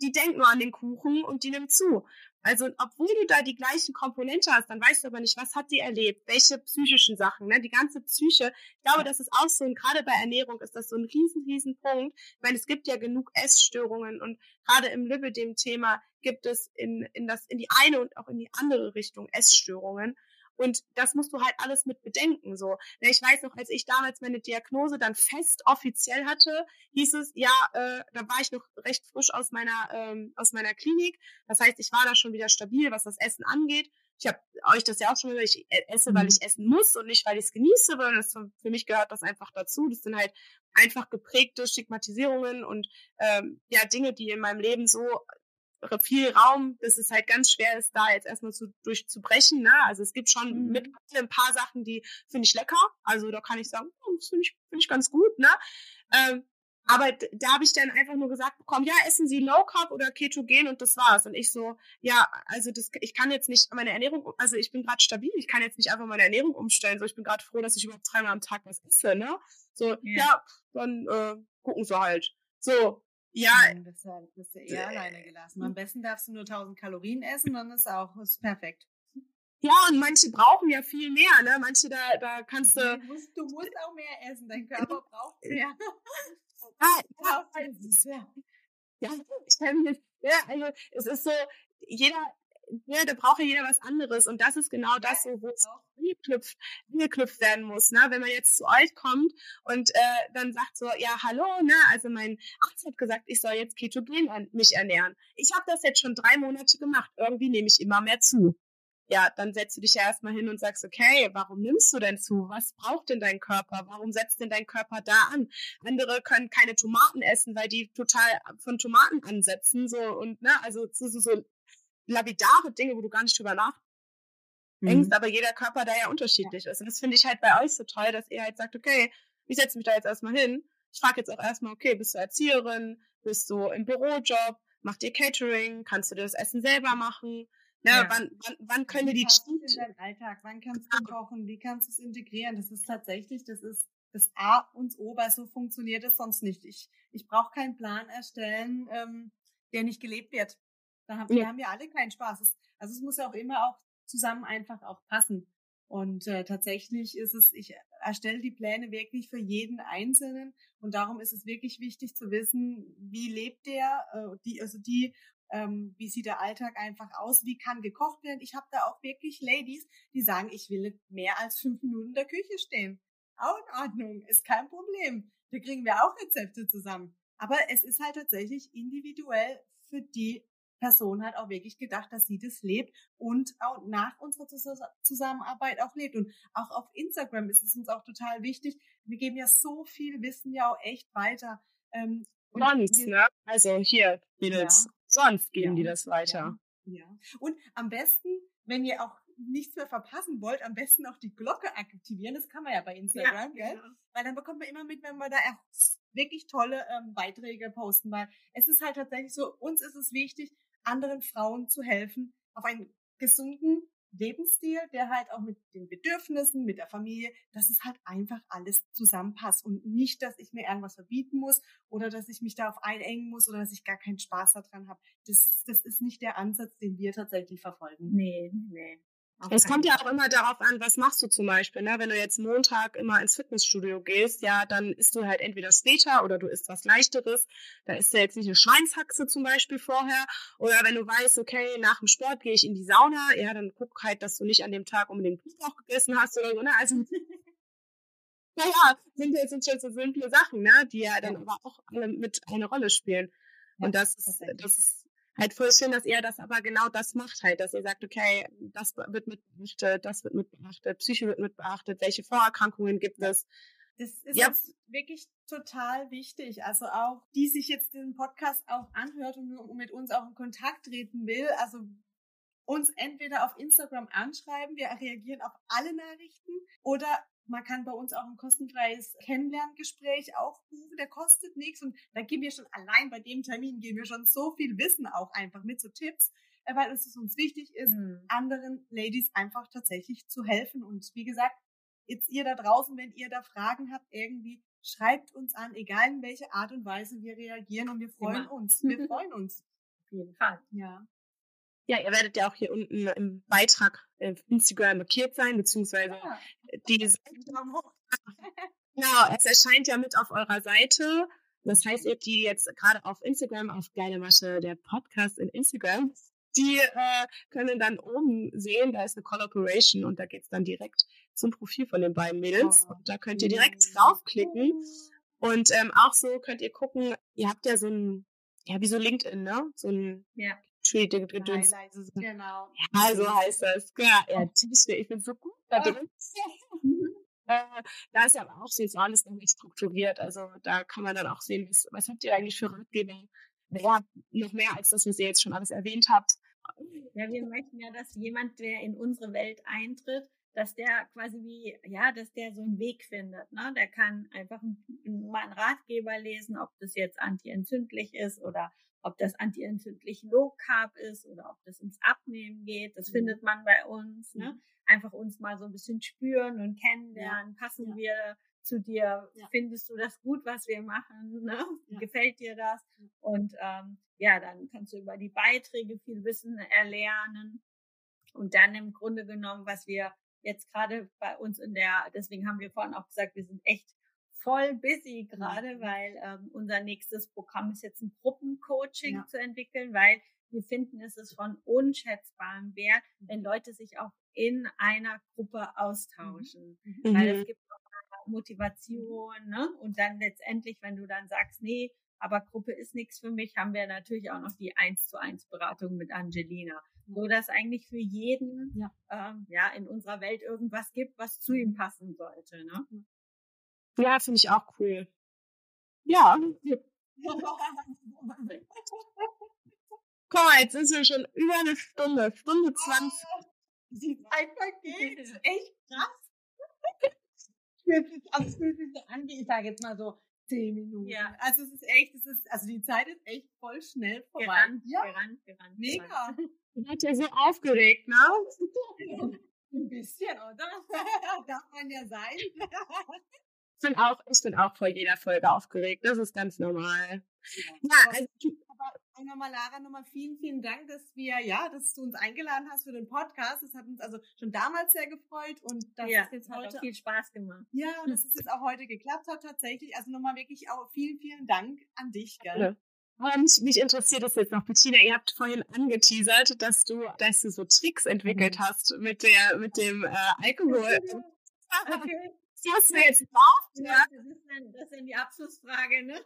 die denkt nur an den Kuchen und die nimmt zu. Also, obwohl du da die gleichen Komponente hast, dann weißt du aber nicht, was hat die erlebt, welche psychischen Sachen, ne? Die ganze Psyche. Ich glaube, das ist auch so, und gerade bei Ernährung ist das so ein riesen, riesen Punkt. Meine, es gibt ja genug Essstörungen und gerade im Lipidem-Thema gibt es in, in das, in die eine und auch in die andere Richtung Essstörungen. Und das musst du halt alles mit bedenken. So, ne, ich weiß noch, als ich damals meine Diagnose dann fest offiziell hatte, hieß es, ja, äh, da war ich noch recht frisch aus meiner ähm, aus meiner Klinik. Das heißt, ich war da schon wieder stabil, was das Essen angeht. Ich habe euch das ja auch schon gesagt, ich e-, esse, weil mhm. ich essen muss und nicht, weil ich es genieße, sondern das, für mich gehört das einfach dazu. Das sind halt einfach geprägte Stigmatisierungen und ähm, ja Dinge, die in meinem Leben so viel Raum, dass es halt ganz schwer ist, da jetzt erstmal zu, durchzubrechen. Ne? Also es gibt schon mhm. mit ein paar Sachen, die finde ich lecker. Also da kann ich sagen, oh, das finde ich, find ich ganz gut. Ne? Ähm, aber da habe ich dann einfach nur gesagt bekommen, ja, essen Sie Low Carb oder Ketogen und das war's. Und ich so, ja, also das, ich kann jetzt nicht meine Ernährung, also ich bin gerade stabil, ich kann jetzt nicht einfach meine Ernährung umstellen. So, ich bin gerade froh, dass ich überhaupt dreimal am Tag was esse, ne? So, ja, ja dann äh, gucken Sie halt. So, ja. Dann bist du, bist du eher alleine gelassen. Am besten darfst du nur 1000 Kalorien essen, dann ist auch ist perfekt. Ja, und manche brauchen ja viel mehr, ne? Manche, da, da kannst du. Du musst, du musst auch mehr essen, dein Körper braucht mehr. ja, ja, ja, ich kann mir, ja, also es ist so, jeder, ja, da braucht ja jeder was anderes. Und das ist genau das, wo es geknüpft, geknüpft werden muss. Ne? Wenn man jetzt zu euch kommt und äh, dann sagt so, ja, hallo, ne? also mein Arzt hat gesagt, ich soll jetzt ketogen an mich ernähren. Ich habe das jetzt schon drei Monate gemacht. Irgendwie nehme ich immer mehr zu. Ja, dann setzt du dich ja erstmal hin und sagst, okay, warum nimmst du denn zu? Was braucht denn dein Körper? Warum setzt denn dein Körper da an? Andere können keine Tomaten essen, weil die total von Tomaten ansetzen, so und ne, also so, so, so lapidare Dinge, wo du gar nicht drüber nachdenkst, mhm. aber jeder Körper da ja unterschiedlich ist. Und das finde ich halt bei euch so toll, dass ihr halt sagt, okay, ich setze mich da jetzt erstmal hin. Ich frage jetzt auch erstmal, okay, bist du Erzieherin? Bist du im Bürojob? Macht ihr Catering? Kannst du dir das Essen selber machen? Ja, ja. Wann, wann, wann können wir die in deinem Alltag? Wann kannst du kochen? Wie kannst du es integrieren? Das ist tatsächlich, das ist das A und O, weil so funktioniert es sonst nicht. Ich, ich brauche keinen Plan erstellen, ähm, der nicht gelebt wird. Da haben, ja. haben wir alle keinen Spaß. Also es muss ja auch immer auch zusammen einfach auch passen. Und äh, tatsächlich ist es, ich erstelle die Pläne wirklich für jeden Einzelnen und darum ist es wirklich wichtig zu wissen, wie lebt der, äh, die, also die, ähm, wie sieht der Alltag einfach aus, wie kann gekocht werden. Ich habe da auch wirklich Ladies, die sagen, ich will mehr als fünf Minuten in der Küche stehen. Auch in Ordnung, ist kein Problem. Da kriegen wir auch Rezepte zusammen. Aber es ist halt tatsächlich individuell für die Person hat auch wirklich gedacht, dass sie das lebt und auch nach unserer Zusammenarbeit auch lebt. Und auch auf Instagram ist es uns auch total wichtig. Wir geben ja so viel Wissen ja auch echt weiter. Ähm, sonst, ne? Also hier, Mädels, ja. sonst geben ja. die das weiter. Ja. ja. Und am besten wenn ihr auch nichts mehr verpassen wollt, am besten auch die Glocke aktivieren. Das kann man ja bei Instagram, ja, gell? Genau. Weil dann bekommt man immer mit, wenn wir da wirklich tolle ähm, Beiträge posten. Weil es ist halt tatsächlich so, uns ist es wichtig, anderen Frauen zu helfen, auf einen gesunden Lebensstil, der halt auch mit den Bedürfnissen, mit der Familie, dass es halt einfach alles zusammenpasst und nicht, dass ich mir irgendwas verbieten muss oder dass ich mich darauf einengen muss oder dass ich gar keinen Spaß daran habe. Das, das ist nicht der Ansatz, den wir tatsächlich verfolgen. Nee, nee. Es kommt ja auch immer darauf an, was machst du zum Beispiel. Ne? Wenn du jetzt Montag immer ins Fitnessstudio gehst, ja, dann isst du halt entweder Skater oder du isst was Leichteres. Da isst du jetzt nicht eine Schweinshaxe zum Beispiel vorher. Oder wenn du weißt, okay, nach dem Sport gehe ich in die Sauna, ja, dann guck halt, dass du nicht an dem Tag unbedingt Knoblauch gegessen hast oder so. Ne? Also, naja, sind jetzt schon so simple Sachen, ne? die ja dann aber auch alle mit eine Rolle spielen. Und das ist, das ist halt voll schön, dass ihr das aber genau das macht halt, dass ihr sagt, okay, das wird mit beachtet, das wird mit beachtet, Psyche wird mit beachtet, welche Vorerkrankungen gibt es. Das ist ja. wirklich total wichtig. Also auch, die sich jetzt den Podcast auch anhört und mit uns auch in Kontakt treten will, also uns entweder auf Instagram anschreiben, wir reagieren auf alle Nachrichten oder man kann bei uns auch ein kostenfreies Kennenlerngespräch aufrufen, der kostet nichts und da geben wir schon allein bei dem Termin geben wir schon so viel Wissen auch einfach mit so Tipps, äh, weil es uns wichtig ist, mhm. anderen Ladies einfach tatsächlich zu helfen und wie gesagt, jetzt ihr da draußen, wenn ihr da Fragen habt irgendwie, schreibt uns an, egal in welche Art und Weise wir reagieren und wir freuen Immer. uns. Wir freuen uns. Auf jeden Fall. Ja. Ja, ihr werdet ja auch hier unten im Beitrag auf Instagram markiert sein, beziehungsweise ja. die Genau, es erscheint ja mit auf eurer Seite. Das heißt, ihr die jetzt gerade auf Instagram, auf Geile Masche, der Podcast in Instagram, die äh, können dann oben sehen, da ist eine Collaboration und da geht's dann direkt zum Profil von den beiden Mädels. Oh. Und da könnt ihr direkt draufklicken. Und ähm, auch so könnt ihr gucken, ihr habt ja so ein, ja, wie so LinkedIn, ne? So ein ja. Treating Gedöns. Genau. Ja, so heißt das. Ja, ja ich bin so gut da drin. äh, da ist ja aber auch so jetzt alles nicht strukturiert. Also da kann man dann auch sehen, was, was habt ihr eigentlich für Ratgeber? Ja, noch mehr als das, was ihr jetzt schon alles erwähnt habt. Ja, wir möchten ja, dass jemand, der in unsere Welt eintritt, dass der quasi wie, ja, dass der so einen Weg findet. Ne? Der kann einfach mal einen Ratgeber lesen, ob das jetzt antientzündlich ist oder ob das antientzündlich Low Carb ist oder ob das ins Abnehmen geht. Das mhm. findet man bei uns. Ne? Mhm. Einfach uns mal so ein bisschen spüren und kennenlernen. Ja. Passen ja. wir zu dir? Ja. Findest du das gut, was wir machen? Ne? Gefällt dir das? Und ähm, ja, dann kannst du über die Beiträge viel Wissen erlernen. Und dann im Grunde genommen, was wir jetzt gerade bei uns in der, deswegen haben wir vorhin auch gesagt, wir sind echt voll busy gerade, mhm. weil ähm, unser nächstes Programm ist jetzt ein Gruppencoaching ja. zu entwickeln, weil wir finden, es ist von unschätzbarem Wert, mhm. wenn Leute sich auch in einer Gruppe austauschen. Mhm. Weil es mhm. gibt auch Motivation, ne? Und dann letztendlich, wenn du dann sagst, nee, aber Gruppe ist nichts für mich, haben wir natürlich auch noch die eins zu eins Beratung mit Angelina. So dass eigentlich für jeden ja. Ähm, ja in unserer Welt irgendwas gibt, was zu ihm passen sollte. Ne? Ja, finde ich auch cool. Ja. Komm mal, jetzt sind wir schon über eine Stunde, Stunde 20. Die Zeit vergeht, das ist echt krass. Fühlt sich, also fühlt sich so an, wie ich sage jetzt mal so zehn Minuten. Ja. Also es ist echt, es ist, also die Zeit ist echt voll schnell vorbei. Gerannt, ja. gerannt, gerannt. Mega. Du warst ja so aufgeregt, ne? Ein bisschen, oder? Darf man ja sein bin auch, ich bin auch vor jeder Folge aufgeregt. Das ist ganz normal. Ja, ja also, aber nochmal, Lara, nochmal vielen, vielen Dank, dass wir, ja, dass du uns eingeladen hast für den Podcast. Das hat uns also schon damals sehr gefreut und das ja, ist jetzt heute viel Spaß gemacht. Ja, und dass es jetzt auch heute geklappt hat tatsächlich. Also nochmal wirklich auch vielen, vielen Dank an dich, gell? Und mich interessiert es jetzt noch, Bettina, ihr habt vorhin angeteasert, dass du, dass du so Tricks entwickelt mhm. hast mit der, mit dem äh, Alkohol. Okay was wir jetzt brauchen. Ja, das ist, dann, das ist dann die Abschlussfrage, ne?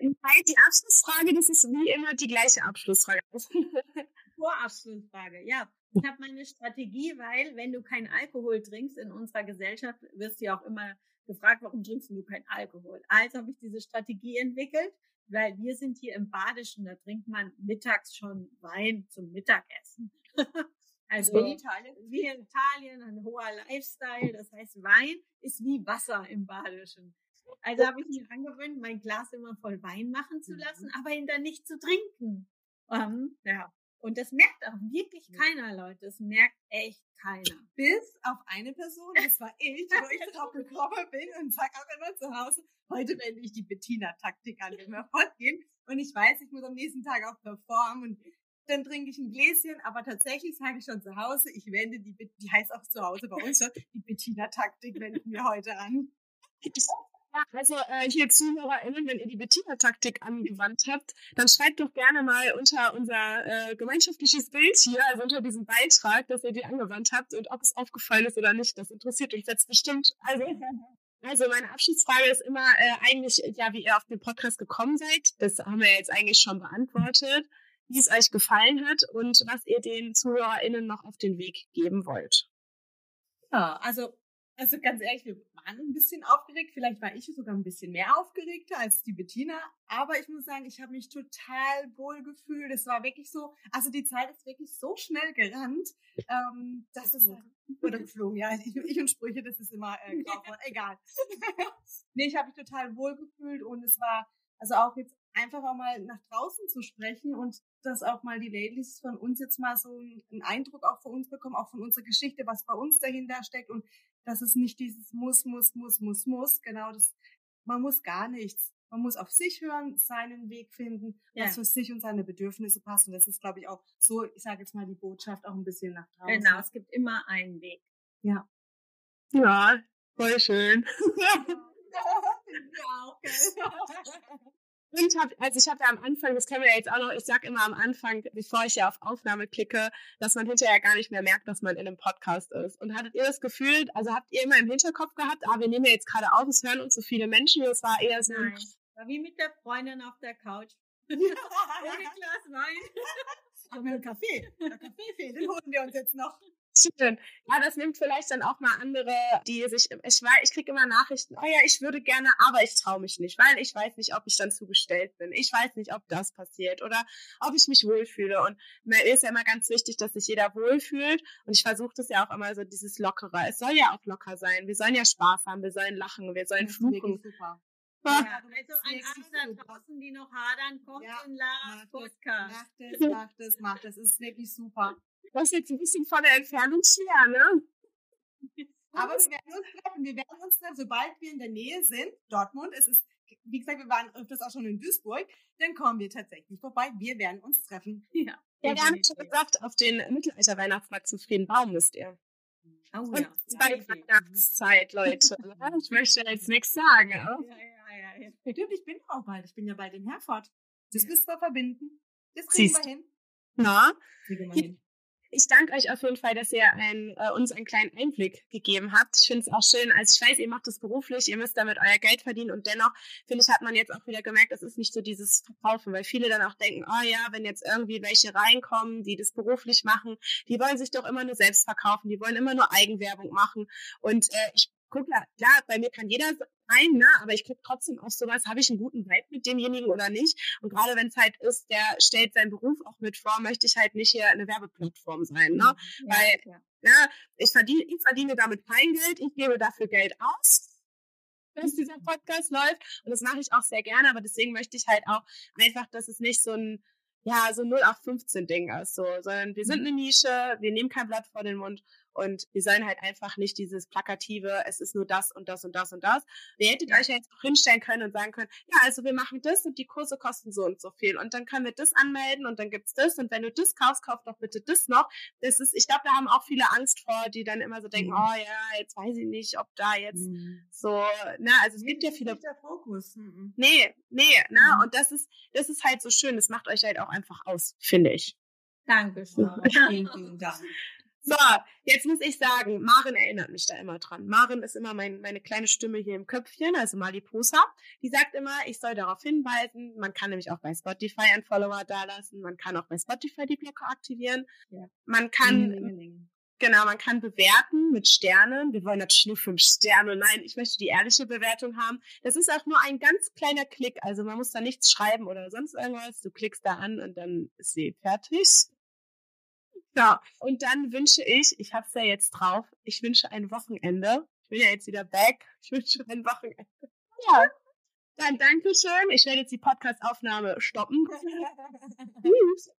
Die Abschlussfrage, das ist wie immer die gleiche Abschlussfrage. Vorabschlussfrage, ja. Ich habe meine Strategie, weil wenn du keinen Alkohol trinkst in unserer Gesellschaft, wirst du ja auch immer gefragt, warum trinkst du keinen Alkohol? Also habe ich diese Strategie entwickelt, weil wir sind hier im Badischen, da trinkt man mittags schon Wein zum Mittagessen. Also wie in Italien. Wie in Italien, ein hoher Lifestyle. Das heißt, Wein ist wie Wasser im Badischen. Also habe ich mir angewöhnt, mein Glas immer voll Wein machen zu lassen, mhm. aber ihn dann nicht zu trinken. Um, ähm, ja. Und das merkt auch wirklich keiner, Leute. Das merkt echt keiner. Bis auf eine Person, das war ich, wo ich drauf gekommen bin und sag auch immer zu Hause, heute wende ich die Bettina-Taktik an, wenn wir fortgehen. Und ich weiß, ich muss am nächsten Tag auch performen und dann trinke ich ein Gläschen, aber tatsächlich sage ich schon zu Hause, ich wende die, die heißt auch zu Hause bei uns schon, die Bettina-Taktik wenden wir heute an. Ja, also äh, hier ZuhörerInnen, wenn ihr die Bettina-Taktik angewandt habt, dann schreibt doch gerne mal unter unser äh, gemeinschaftliches Bild hier, also unter diesem Beitrag, dass ihr die angewandt habt und ob es aufgefallen ist oder nicht. Das interessiert uns jetzt bestimmt. Also, also meine Abschlussfrage ist immer äh, eigentlich, ja, wie ihr auf den Podcast gekommen seid. Das haben wir jetzt eigentlich schon beantwortet. Wie es euch gefallen hat und was ihr den ZuhörerInnen noch auf den Weg geben wollt. Ja, also also ganz ehrlich, wir waren ein bisschen aufgeregt. Vielleicht war ich sogar ein bisschen mehr aufgeregter als die Bettina. Aber ich muss sagen, ich habe mich total wohl gefühlt. Es war wirklich so, also die Zeit ist wirklich so schnell gerannt. Ähm, das ist oder geflogen, ja. Ich, ich, und Sprüche, das ist immer äh, grauenvoll. Egal. nee, ich habe mich total wohl gefühlt und es war also auch jetzt einfach auch mal nach draußen zu sprechen und dass auch mal die Ladies von uns jetzt mal so einen Eindruck auch von uns bekommen, auch von unserer Geschichte, was bei uns dahinter steckt und dass es nicht dieses muss, muss, muss, muss, muss, genau das, man muss gar nichts. Man muss auf sich hören, seinen Weg finden, ja. was für sich und seine Bedürfnisse passt. Und das ist, glaube ich, auch so, ich sage jetzt mal, die Botschaft auch ein bisschen nach draußen. Genau, es gibt immer einen Weg. Ja. Ja, voll schön. ja, auch, Und hab, also ich habe ja am Anfang, das kennen wir ja jetzt auch noch, ich sag immer am Anfang, bevor ich ja auf Aufnahme klicke, dass man hinterher gar nicht mehr merkt, dass man in einem Podcast ist. Und hattet ihr das Gefühl, also habt ihr immer im Hinterkopf gehabt, ah, wir nehmen ja jetzt gerade auf, es hören uns so viele Menschen, das war eher so Nein. War wie mit der Freundin auf der Couch. Ohne Glas Wein. Aber wir haben Kaffee. Der Kaffee fehlt, den holen wir uns jetzt noch. Schön. Ja, das nimmt vielleicht dann auch mal andere, die sich, ich weiß, ich kriege immer Nachrichten, oh ja, ich würde gerne, aber ich traue mich nicht, weil ich weiß nicht, ob ich dann zugestellt bin. Ich weiß nicht, ob das passiert oder ob ich mich wohlfühle. Und mir ist ja immer ganz wichtig, dass sich jeder wohlfühlt. Und ich versuche das ja auch immer so, dieses Lockere. Es soll ja auch locker sein. Wir sollen ja Spaß haben, wir sollen lachen, wir sollen fluchen. Super. Ja, also an alle da draußen, die noch hadern, kommt ja, in Lars Podcast. Macht es, macht es, macht. Es ist wirklich super. Das ist jetzt ein bisschen von der Entfernung schwer, ne? Aber wir werden uns treffen. Wir werden uns treffen, sobald wir in der Nähe sind. Dortmund, es ist, wie gesagt, wir waren öfters auch schon in Duisburg. Dann kommen wir tatsächlich vorbei. Wir werden uns treffen. Ja. Ja, wir haben schon gesagt, auf den Mittelalter-Weihnachtsmarkt zu Friedenbaum müsst ihr. Oh, Und ja. bei ja, Weihnachtszeit, Leute. ich möchte jetzt nichts sagen. Ja, ja, ja, ja. Stimmt, ich bin auch bald. Ich bin ja bald in Herford. Das müssen wir verbinden. Das kriegen Siehst. wir hin. Na? Kriegen wir hin ich danke euch auf jeden Fall, dass ihr ein, äh, uns einen kleinen Einblick gegeben habt. Ich finde es auch schön, also ich weiß, ihr macht das beruflich, ihr müsst damit euer Geld verdienen und dennoch, finde ich, hat man jetzt auch wieder gemerkt, das ist nicht so dieses Verkaufen, weil viele dann auch denken, oh ja, wenn jetzt irgendwie welche reinkommen, die das beruflich machen, die wollen sich doch immer nur selbst verkaufen, die wollen immer nur Eigenwerbung machen und äh, ich guck klar, bei mir kann jeder rein, ne? aber ich gucke trotzdem auf sowas, habe ich einen guten Vibe mit demjenigen oder nicht. Und gerade wenn es halt ist, der stellt seinen Beruf auch mit vor, möchte ich halt nicht hier eine Werbeplattform sein. Ne? Mhm. Ja, Weil ja. Ne, ich, verdiene, ich verdiene damit kein Geld, ich gebe dafür Geld aus dass dieser Podcast läuft. Und das mache ich auch sehr gerne, aber deswegen möchte ich halt auch einfach, dass es nicht so ein, ja, so 0815 Ding ist, so, sondern wir sind mhm. eine Nische, wir nehmen kein Blatt vor den Mund und wir sollen halt einfach nicht dieses plakative, es ist nur das und das und das und das. Ihr hättet euch ja jetzt auch hinstellen können und sagen können, ja, also wir machen das und die Kurse kosten so und so viel. Und dann können wir das anmelden und dann gibt's das. Und wenn du das kaufst, kauf doch bitte das noch. Das ist, ich glaube, da haben auch viele Angst vor, die dann immer so denken, mhm. oh ja, jetzt weiß ich nicht, ob da jetzt mhm. so, na, also es nee, gibt ja viele. Nicht der Fokus. Mhm. Nee, nee, na, mhm. und das ist, das ist halt so schön. Das macht euch halt auch einfach aus, finde ich. Dankeschön. Vielen, vielen Dank. So, jetzt muss ich sagen, Maren erinnert mich da immer dran. Maren ist immer mein, meine kleine Stimme hier im Köpfchen, also Maliposa. Die sagt immer, ich soll darauf hinweisen. Man kann nämlich auch bei Spotify einen Follower dalassen. Man kann auch bei Spotify die Glocke aktivieren. Ja. Man kann, mhm. genau, man kann bewerten mit Sternen. Wir wollen natürlich nur fünf Sterne. Nein, ich möchte die ehrliche Bewertung haben. Das ist auch nur ein ganz kleiner Klick. Also man muss da nichts schreiben oder sonst irgendwas. Du klickst da an und dann ist sie fertig. Ja, und dann wünsche ich, ich habe es ja jetzt drauf, ich wünsche ein Wochenende. Ich bin ja jetzt wieder back. Ich wünsche ein Wochenende. Ja. Dann Dankeschön. Ich werde jetzt die Podcast-Aufnahme stoppen. Tschüss.